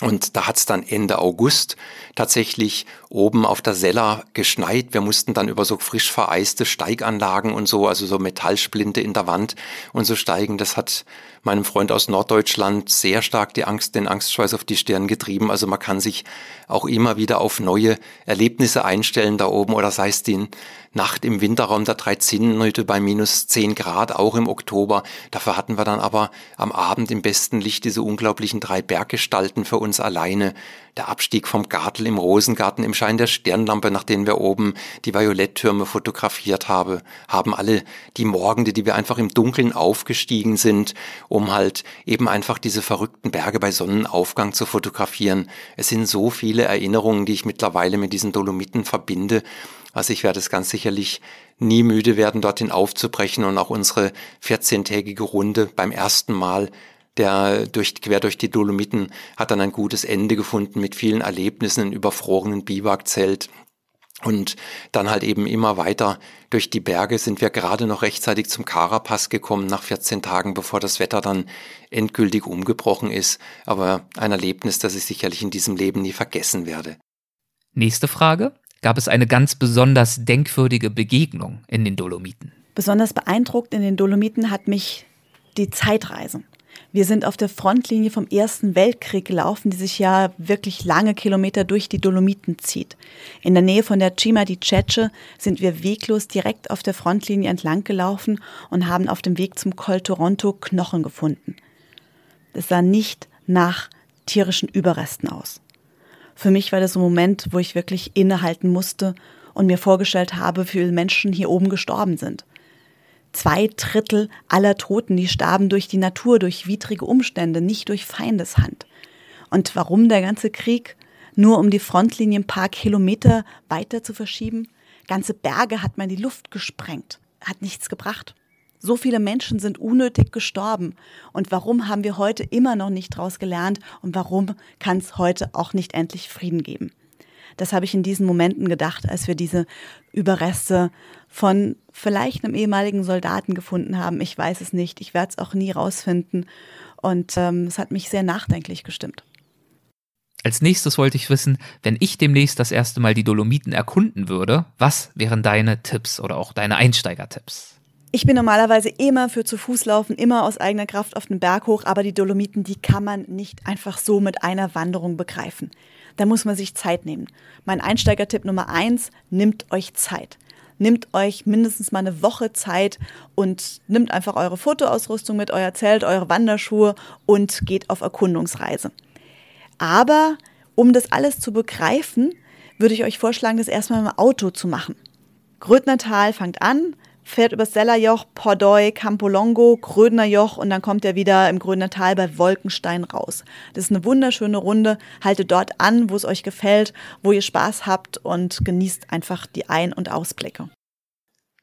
und da hat's dann Ende August tatsächlich oben auf der Sella geschneit. Wir mussten dann über so frisch vereiste Steiganlagen und so, also so Metallsplinte in der Wand und so steigen. Das hat meinem Freund aus Norddeutschland sehr stark die Angst, den Angstschweiß auf die Stirn getrieben. Also man kann sich auch immer wieder auf neue Erlebnisse einstellen da oben oder sei es die Nacht im Winterraum der drei Zinnenhütte bei minus zehn Grad, auch im Oktober. Dafür hatten wir dann aber am Abend im besten Licht diese unglaublichen drei Berggestalten für uns alleine der Abstieg vom Gartel im Rosengarten im Schein der Sternlampe, nach denen wir oben die Violetttürme fotografiert habe, haben alle die Morgende, die wir einfach im Dunkeln aufgestiegen sind, um halt eben einfach diese verrückten Berge bei Sonnenaufgang zu fotografieren. Es sind so viele Erinnerungen, die ich mittlerweile mit diesen Dolomiten verbinde. Also ich werde es ganz sicherlich nie müde werden, dorthin aufzubrechen und auch unsere 14-tägige Runde beim ersten Mal der durch, quer durch die Dolomiten hat dann ein gutes Ende gefunden mit vielen Erlebnissen, in überfrorenen Biwakzelt. Und dann halt eben immer weiter durch die Berge sind wir gerade noch rechtzeitig zum Karapass gekommen, nach 14 Tagen, bevor das Wetter dann endgültig umgebrochen ist. Aber ein Erlebnis, das ich sicherlich in diesem Leben nie vergessen werde. Nächste Frage. Gab es eine ganz besonders denkwürdige Begegnung in den Dolomiten? Besonders beeindruckt in den Dolomiten hat mich die Zeitreise. Wir sind auf der Frontlinie vom Ersten Weltkrieg gelaufen, die sich ja wirklich lange Kilometer durch die Dolomiten zieht. In der Nähe von der Cima di Cece sind wir weglos direkt auf der Frontlinie entlang gelaufen und haben auf dem Weg zum Col Toronto Knochen gefunden. Es sah nicht nach tierischen Überresten aus. Für mich war das ein Moment, wo ich wirklich innehalten musste und mir vorgestellt habe, wie viele Menschen hier oben gestorben sind. Zwei Drittel aller Toten, die starben durch die Natur, durch widrige Umstände, nicht durch Feindeshand. Und warum der ganze Krieg? Nur um die Frontlinie ein paar Kilometer weiter zu verschieben? Ganze Berge hat man in die Luft gesprengt. Hat nichts gebracht. So viele Menschen sind unnötig gestorben. Und warum haben wir heute immer noch nicht daraus gelernt? Und warum kann es heute auch nicht endlich Frieden geben? Das habe ich in diesen Momenten gedacht, als wir diese Überreste von vielleicht einem ehemaligen Soldaten gefunden haben. Ich weiß es nicht. Ich werde es auch nie rausfinden. Und ähm, es hat mich sehr nachdenklich gestimmt. Als nächstes wollte ich wissen, wenn ich demnächst das erste Mal die Dolomiten erkunden würde, was wären deine Tipps oder auch deine Einsteigertipps? Ich bin normalerweise immer für zu Fuß laufen, immer aus eigener Kraft auf den Berg hoch, aber die Dolomiten, die kann man nicht einfach so mit einer Wanderung begreifen. Da muss man sich Zeit nehmen. Mein Einsteigertipp Nummer eins, nimmt euch Zeit. Nimmt euch mindestens mal eine Woche Zeit und nimmt einfach eure Fotoausrüstung mit, euer Zelt, eure Wanderschuhe und geht auf Erkundungsreise. Aber Um das alles zu begreifen, würde ich euch vorschlagen, das erstmal im Auto zu machen. Grödnertal fängt an, fährt übers Sellerjoch, Pordoi, Campolongo, Grödnerjoch und dann kommt er wieder im Grödnertal bei Wolkenstein raus. Das ist eine wunderschöne Runde. Haltet dort an, wo es euch gefällt, wo ihr Spaß habt und genießt einfach die Ein- und Ausblicke.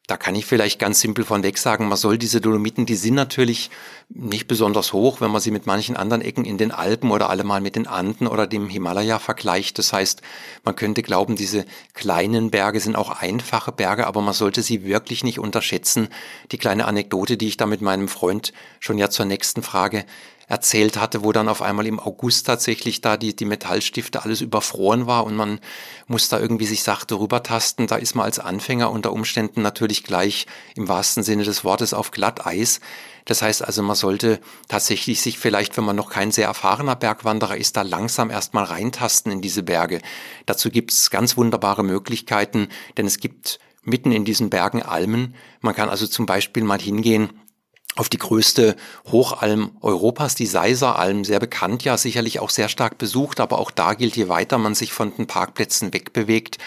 Da kann ich vielleicht ganz simpel von weg sagen, man soll diese Dolomiten, die sind natürlich nicht besonders hoch, wenn man sie mit manchen anderen Ecken in den Alpen oder allemal mit den Anden oder dem Himalaya vergleicht. Das heißt, man könnte glauben, diese kleinen Berge sind auch einfache Berge, aber man sollte sie wirklich nicht unterschätzen. Die kleine Anekdote, die ich da mit meinem Freund schon ja zur nächsten Frage erzählt hatte, wo dann auf einmal im August tatsächlich da die, die Metallstifte alles überfroren war und man muss da irgendwie sich sachte rübertasten. Da ist man als Anfänger unter Umständen natürlich gleich im wahrsten Sinne des Wortes auf Glatteis. Das heißt also, man sollte tatsächlich sich vielleicht, wenn man noch kein sehr erfahrener Bergwanderer ist, da langsam erstmal reintasten in diese Berge. Dazu gibt es ganz wunderbare Möglichkeiten, denn es gibt mitten in diesen Bergen Almen. Man kann also zum Beispiel mal hingehen auf die größte Hochalm Europas, die Seiseralm, sehr bekannt, ja sicherlich auch sehr stark besucht, aber auch da gilt, je weiter man sich von den Parkplätzen wegbewegt,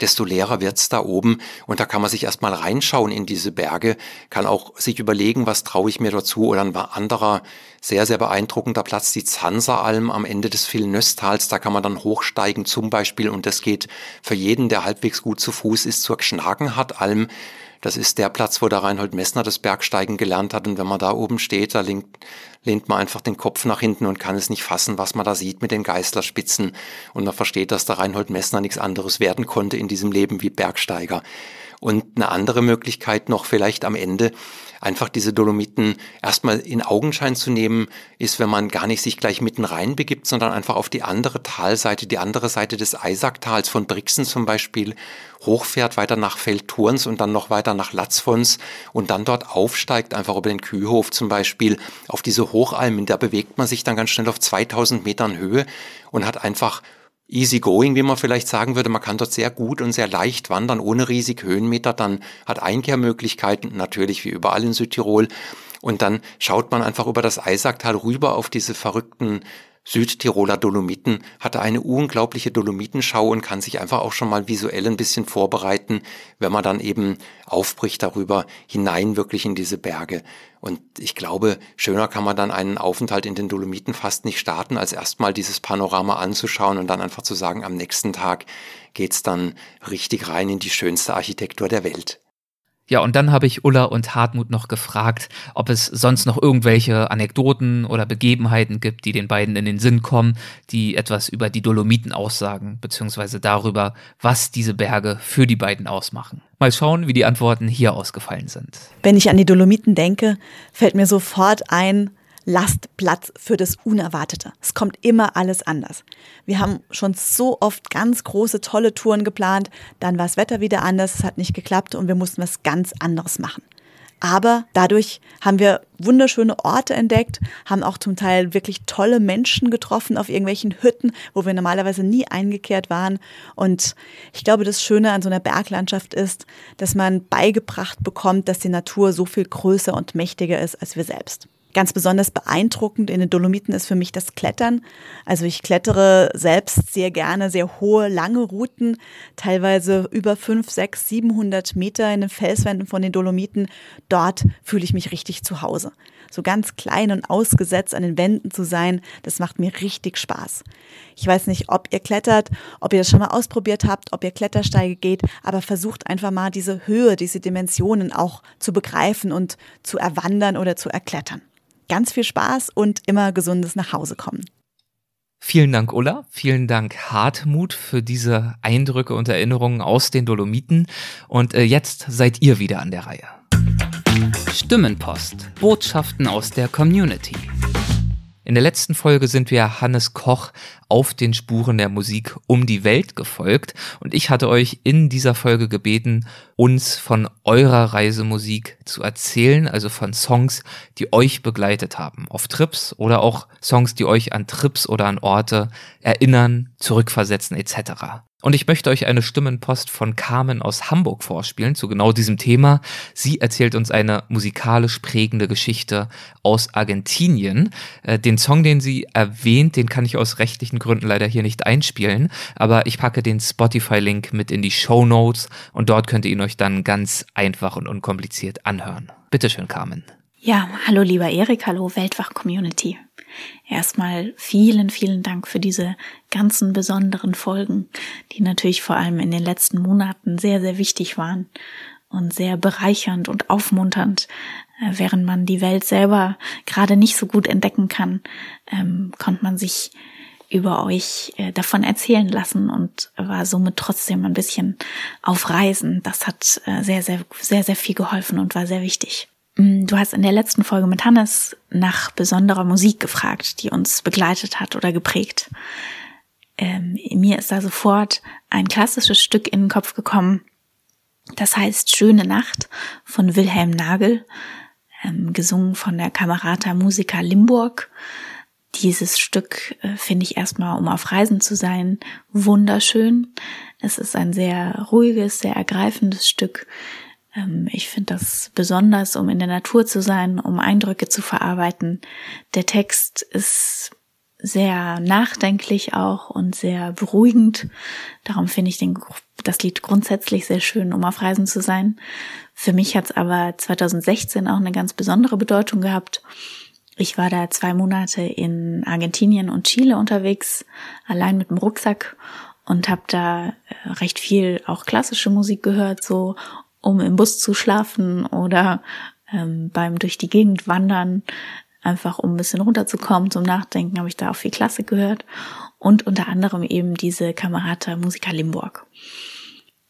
desto leerer wird's da oben. Und da kann man sich erstmal reinschauen in diese Berge, kann auch sich überlegen, was traue ich mir dazu. Oder ein anderer sehr, sehr beeindruckender Platz, die Zanseralm am Ende des Villenöstals. Da kann man dann hochsteigen zum Beispiel. Und das geht für jeden, der halbwegs gut zu Fuß ist, zur Gschnagenhartalm. Das ist der Platz, wo der Reinhold Messner das Bergsteigen gelernt hat. Und wenn man da oben steht, da lehnt, lehnt man einfach den Kopf nach hinten und kann es nicht fassen, was man da sieht mit den Geißlerspitzen. Und man versteht, dass der Reinhold Messner nichts anderes werden konnte in diesem Leben wie Bergsteiger. Und eine andere Möglichkeit noch vielleicht am Ende, einfach diese Dolomiten erstmal in Augenschein zu nehmen, ist, wenn man gar nicht sich gleich mitten rein begibt, sondern einfach auf die andere Talseite, die andere Seite des Eisacktals von Brixen zum Beispiel hochfährt, weiter nach Feldturns und dann noch weiter nach Latzfons und dann dort aufsteigt, einfach über den Kühlhof zum Beispiel, auf diese Hochalmen. Da bewegt man sich dann ganz schnell auf 2000 Metern Höhe und hat einfach easy going, wie man vielleicht sagen würde. Man kann dort sehr gut und sehr leicht wandern, ohne riesig Höhenmeter. Dann hat Einkehrmöglichkeiten, natürlich wie überall in Südtirol. Und dann schaut man einfach über das Eisacktal rüber auf diese verrückten Südtiroler Dolomiten, hatte eine unglaubliche Dolomitenschau und kann sich einfach auch schon mal visuell ein bisschen vorbereiten, wenn man dann eben aufbricht darüber hinein wirklich in diese Berge. Und ich glaube, schöner kann man dann einen Aufenthalt in den Dolomiten fast nicht starten, als erstmal dieses Panorama anzuschauen und dann einfach zu sagen, am nächsten Tag geht's dann richtig rein in die schönste Architektur der Welt. Ja, und dann habe ich Ulla und Hartmut noch gefragt, ob es sonst noch irgendwelche Anekdoten oder Begebenheiten gibt, die den beiden in den Sinn kommen, die etwas über die Dolomiten aussagen, beziehungsweise darüber, was diese Berge für die beiden ausmachen. Mal schauen, wie die Antworten hier ausgefallen sind. Wenn ich an die Dolomiten denke, fällt mir sofort ein, lasst Platz für das Unerwartete. Es kommt immer alles anders. Wir haben schon so oft ganz große, tolle Touren geplant, dann war das Wetter wieder anders, es hat nicht geklappt und wir mussten was ganz anderes machen. Aber dadurch haben wir wunderschöne Orte entdeckt, haben auch zum Teil wirklich tolle Menschen getroffen auf irgendwelchen Hütten, wo wir normalerweise nie eingekehrt waren. Und ich glaube, das Schöne an so einer Berglandschaft ist, dass man beigebracht bekommt, dass die Natur so viel größer und mächtiger ist als wir selbst. Ganz besonders beeindruckend in den Dolomiten ist für mich das Klettern. Also ich klettere selbst sehr gerne sehr hohe, lange Routen, teilweise über 5, 6, 700 Meter in den Felswänden von den Dolomiten. Dort fühle ich mich richtig zu Hause. So ganz klein und ausgesetzt an den Wänden zu sein, das macht mir richtig Spaß. Ich weiß nicht, ob ihr klettert, ob ihr das schon mal ausprobiert habt, ob ihr Klettersteige geht, aber versucht einfach mal diese Höhe, diese Dimensionen auch zu begreifen und zu erwandern oder zu erklettern ganz viel Spaß und immer gesundes nach Hause kommen. Vielen Dank, Ulla. Vielen Dank, Hartmut, für diese Eindrücke und Erinnerungen aus den Dolomiten. Und äh, jetzt seid ihr wieder an der Reihe. Stimmenpost. Botschaften aus der Community. In der letzten Folge sind wir Hannes Koch auf den Spuren der Musik um die Welt gefolgt und ich hatte euch in dieser Folge gebeten, uns von eurer Reisemusik zu erzählen, also von Songs, die euch begleitet haben, auf Trips oder auch Songs, die euch an Trips oder an Orte erinnern, zurückversetzen etc. Und ich möchte euch eine Stimmenpost von Carmen aus Hamburg vorspielen zu genau diesem Thema. Sie erzählt uns eine musikalisch prägende Geschichte aus Argentinien. Äh, den Song, den sie erwähnt, den kann ich aus rechtlichen Gründen leider hier nicht einspielen, aber ich packe den Spotify-Link mit in die Show Notes und dort könnt ihr ihn euch dann ganz einfach und unkompliziert anhören. Bitteschön, Carmen. Ja, hallo lieber Erik, hallo Weltwach-Community. Erstmal vielen, vielen Dank für diese ganzen besonderen Folgen, die natürlich vor allem in den letzten Monaten sehr, sehr wichtig waren und sehr bereichernd und aufmunternd. Äh, während man die Welt selber gerade nicht so gut entdecken kann, ähm, konnte man sich über euch äh, davon erzählen lassen und war somit trotzdem ein bisschen auf Reisen. Das hat äh, sehr, sehr, sehr, sehr viel geholfen und war sehr wichtig. Mm, du hast in der letzten Folge mit Hannes nach besonderer Musik gefragt, die uns begleitet hat oder geprägt. Ähm, mir ist da sofort ein klassisches Stück in den Kopf gekommen. Das heißt Schöne Nacht von Wilhelm Nagel, ähm, gesungen von der Kamerata Musica Limburg. Dieses Stück äh, finde ich erstmal, um auf Reisen zu sein, wunderschön. Es ist ein sehr ruhiges, sehr ergreifendes Stück, ich finde das besonders, um in der Natur zu sein, um Eindrücke zu verarbeiten. Der Text ist sehr nachdenklich auch und sehr beruhigend. Darum finde ich den, das Lied grundsätzlich sehr schön, um auf Reisen zu sein. Für mich hat es aber 2016 auch eine ganz besondere Bedeutung gehabt. Ich war da zwei Monate in Argentinien und Chile unterwegs, allein mit dem Rucksack und habe da äh, recht viel auch klassische Musik gehört, so um im Bus zu schlafen oder ähm, beim durch die Gegend wandern, einfach um ein bisschen runterzukommen zum Nachdenken, habe ich da auch viel Klassik gehört und unter anderem eben diese Kamerata Musica Limburg.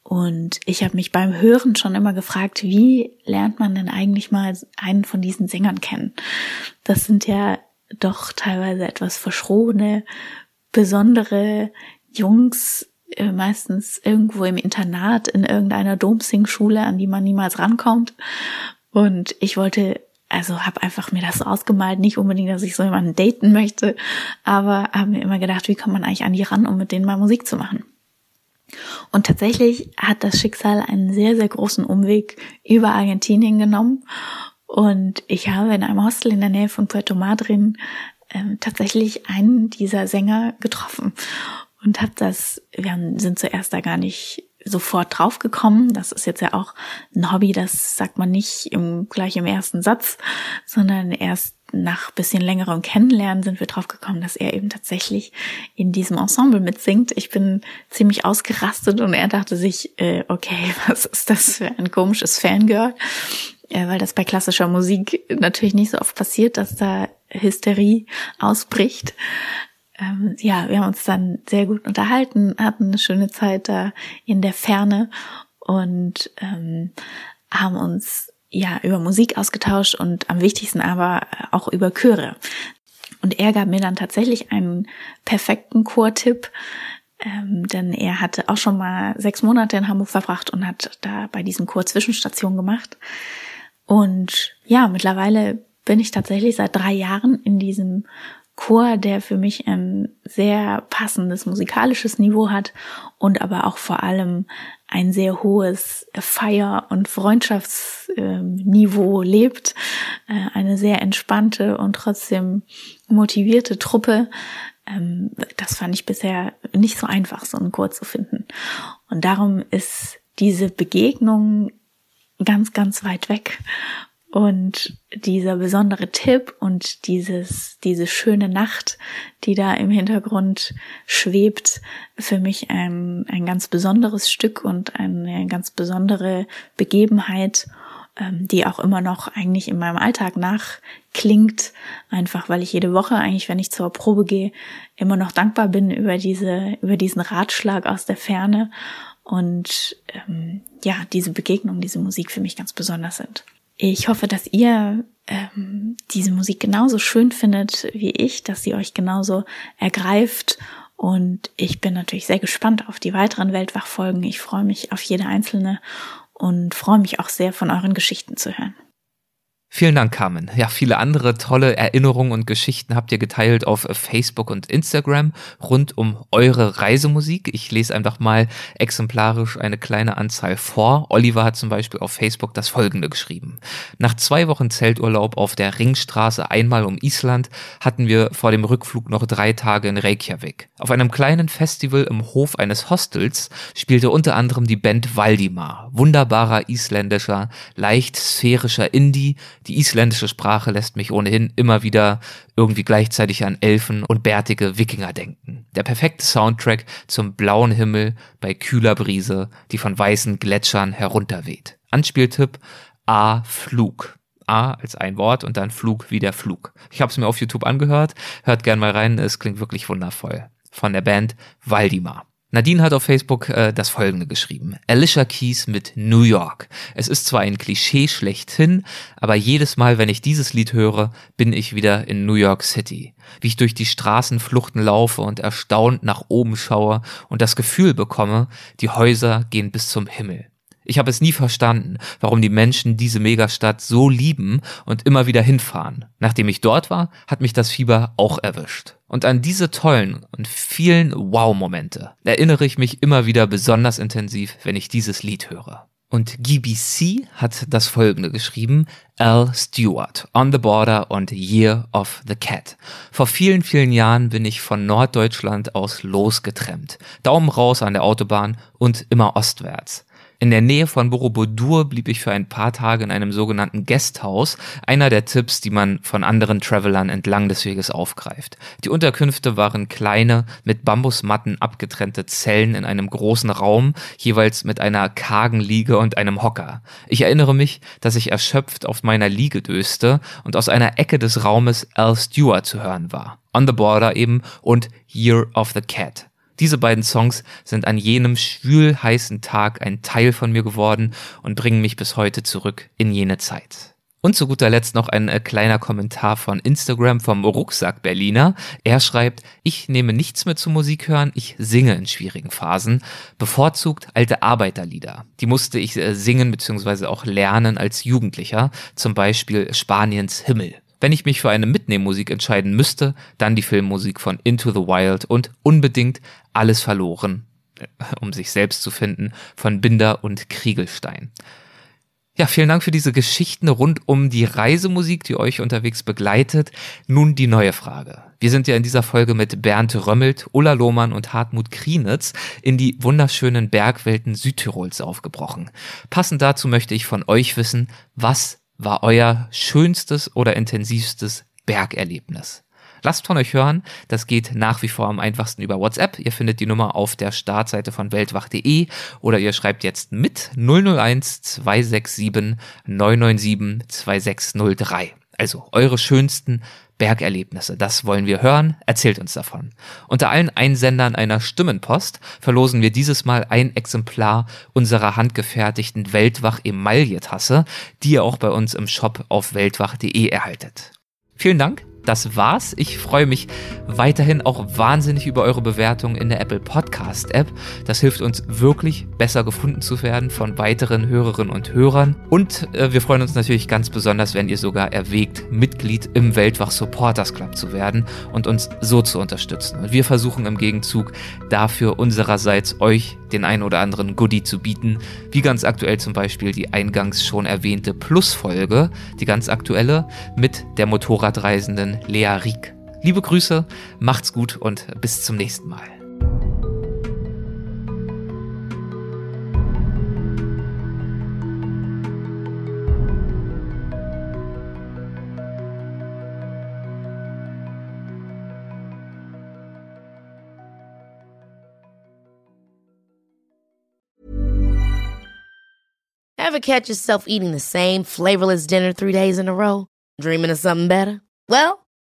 Und ich habe mich beim Hören schon immer gefragt, wie lernt man denn eigentlich mal einen von diesen Sängern kennen? Das sind ja doch teilweise etwas verschrobene, besondere Jungs, meistens irgendwo im Internat in irgendeiner Domsing-Schule, an die man niemals rankommt. Und ich wollte, also habe einfach mir das so ausgemalt, nicht unbedingt, dass ich so jemanden daten möchte, aber habe mir immer gedacht, wie kommt man eigentlich an die ran, um mit denen mal Musik zu machen. Und tatsächlich hat das Schicksal einen sehr, sehr großen Umweg über Argentinien genommen. Und ich habe in einem Hostel in der Nähe von Puerto Madryn äh, tatsächlich einen dieser Sänger getroffen und habe das, wir sind zuerst da gar nicht sofort draufgekommen. Das ist jetzt ja auch ein Hobby, das sagt man nicht im, gleich im ersten Satz, sondern erst nach bisschen längerem Kennenlernen sind wir draufgekommen, dass er eben tatsächlich in diesem Ensemble mitsingt. Ich bin ziemlich ausgerastet und er dachte sich, äh, okay, was ist das für ein komisches Fangirl? Weil das bei klassischer Musik natürlich nicht so oft passiert, dass da Hysterie ausbricht ähm, ja, wir haben uns dann sehr gut unterhalten, hatten eine schöne Zeit da in der Ferne und ähm, haben uns ja über Musik ausgetauscht und am wichtigsten aber auch über Chöre. Und er gab mir dann tatsächlich einen perfekten Chortipp, ähm, denn er hatte auch schon mal sechs Monate in Hamburg verbracht und hat da bei diesem Chor Zwischenstation gemacht. Und ja, mittlerweile bin ich tatsächlich seit drei Jahren in diesem Chor, der für mich ein sehr passendes musikalisches Niveau hat und aber auch vor allem ein sehr hohes Feier- und Freundschaftsniveau lebt. Äh, eine sehr entspannte und trotzdem motivierte Truppe. Ähm, das fand ich bisher nicht so einfach, so einen Chor zu finden. Und darum ist diese Begegnung ganz, ganz weit weg. Und dieser besondere Tipp und dieses, diese schöne Nacht, die da im Hintergrund schwebt, für mich ein, ein ganz besonderes Stück und eine ganz besondere Begebenheit, ähm, die auch immer noch eigentlich in meinem Alltag nachklingt, einfach weil ich jede Woche eigentlich, wenn ich zur Probe gehe, immer noch dankbar bin über diese, über diesen Ratschlag aus der Ferne und ähm, ja, diese Begegnung, diese Musik für mich ganz besonders sind. Ich hoffe, dass ihr ähm, diese Musik genauso schön findet wie ich, dass sie euch genauso ergreift. Und ich bin natürlich sehr gespannt auf die weiteren Weltwachfolgen. Ich freue mich auf jede einzelne und freue mich auch sehr, von euren Geschichten zu hören. Vielen Dank, Carmen. Ja, viele andere tolle Erinnerungen und Geschichten habt ihr geteilt auf Facebook und Instagram rund um eure Reisemusik. Ich lese einfach mal exemplarisch eine kleine Anzahl vor. Oliver hat zum Beispiel auf Facebook das folgende geschrieben. Nach zwei Wochen Zelturlaub auf der Ringstraße einmal um Island hatten wir vor dem Rückflug noch drei Tage in Reykjavik. Auf einem kleinen Festival im Hof eines Hostels spielte unter anderem die Band Valdimar. Wunderbarer isländischer, leicht sphärischer Indie, die isländische Sprache lässt mich ohnehin immer wieder irgendwie gleichzeitig an Elfen und bärtige Wikinger denken. Der perfekte Soundtrack zum blauen Himmel bei kühler Brise, die von weißen Gletschern herunterweht. Anspieltipp A Flug. A als ein Wort und dann Flug wie der Flug. Ich habe es mir auf YouTube angehört, hört gern mal rein, es klingt wirklich wundervoll. Von der Band Waldimar. Nadine hat auf Facebook äh, das folgende geschrieben. Alicia Keys mit New York. Es ist zwar ein Klischee schlechthin, aber jedes Mal, wenn ich dieses Lied höre, bin ich wieder in New York City. Wie ich durch die Straßenfluchten laufe und erstaunt nach oben schaue und das Gefühl bekomme, die Häuser gehen bis zum Himmel. Ich habe es nie verstanden, warum die Menschen diese Megastadt so lieben und immer wieder hinfahren. Nachdem ich dort war, hat mich das Fieber auch erwischt. Und an diese tollen und vielen Wow-Momente erinnere ich mich immer wieder besonders intensiv, wenn ich dieses Lied höre. Und GBC hat das folgende geschrieben. Al Stewart, On the Border und Year of the Cat. Vor vielen, vielen Jahren bin ich von Norddeutschland aus losgetrennt. Daumen raus an der Autobahn und immer ostwärts. In der Nähe von Borobudur blieb ich für ein paar Tage in einem sogenannten Guesthouse, einer der Tipps, die man von anderen Travelern entlang des Weges aufgreift. Die Unterkünfte waren kleine, mit Bambusmatten abgetrennte Zellen in einem großen Raum, jeweils mit einer kargen Liege und einem Hocker. Ich erinnere mich, dass ich erschöpft auf meiner Liege döste und aus einer Ecke des Raumes Al Stewart zu hören war. On the Border eben und Year of the Cat. Diese beiden Songs sind an jenem schwülheißen Tag ein Teil von mir geworden und bringen mich bis heute zurück in jene Zeit. Und zu guter Letzt noch ein äh, kleiner Kommentar von Instagram vom Rucksack Berliner. Er schreibt, ich nehme nichts mehr zu Musik hören, ich singe in schwierigen Phasen, bevorzugt alte Arbeiterlieder. Die musste ich äh, singen bzw. auch lernen als Jugendlicher, zum Beispiel Spaniens Himmel. Wenn ich mich für eine Mitnehmmusik entscheiden müsste, dann die Filmmusik von Into the Wild und unbedingt Alles verloren, äh, um sich selbst zu finden, von Binder und Kriegelstein. Ja, vielen Dank für diese Geschichten rund um die Reisemusik, die euch unterwegs begleitet. Nun die neue Frage. Wir sind ja in dieser Folge mit Bernd Römmelt, Ulla Lohmann und Hartmut Krienitz in die wunderschönen Bergwelten Südtirols aufgebrochen. Passend dazu möchte ich von euch wissen, was war euer schönstes oder intensivstes Bergerlebnis? Lasst von euch hören, das geht nach wie vor am einfachsten über WhatsApp. Ihr findet die Nummer auf der Startseite von weltwach.de oder ihr schreibt jetzt mit 001 267 997 2603. Also eure schönsten Bergerlebnisse. Das wollen wir hören. Erzählt uns davon. Unter allen Einsendern einer Stimmenpost verlosen wir dieses Mal ein Exemplar unserer handgefertigten Weltwach-Emaille-Tasse, die ihr auch bei uns im Shop auf weltwach.de erhaltet. Vielen Dank das war's. Ich freue mich weiterhin auch wahnsinnig über eure Bewertung in der Apple Podcast App. Das hilft uns wirklich besser gefunden zu werden von weiteren Hörerinnen und Hörern. Und äh, wir freuen uns natürlich ganz besonders, wenn ihr sogar erwägt, Mitglied im Weltwach Supporters Club zu werden und uns so zu unterstützen. Und wir versuchen im Gegenzug dafür unsererseits euch den ein oder anderen Goodie zu bieten, wie ganz aktuell zum Beispiel die eingangs schon erwähnte Plus-Folge, die ganz aktuelle mit der Motorradreisenden Lea Rieck. Liebe Grüße, macht's gut und bis zum nächsten Mal. Ever catch yourself eating the same flavorless dinner three days in a row? Dreaming of something better? Well,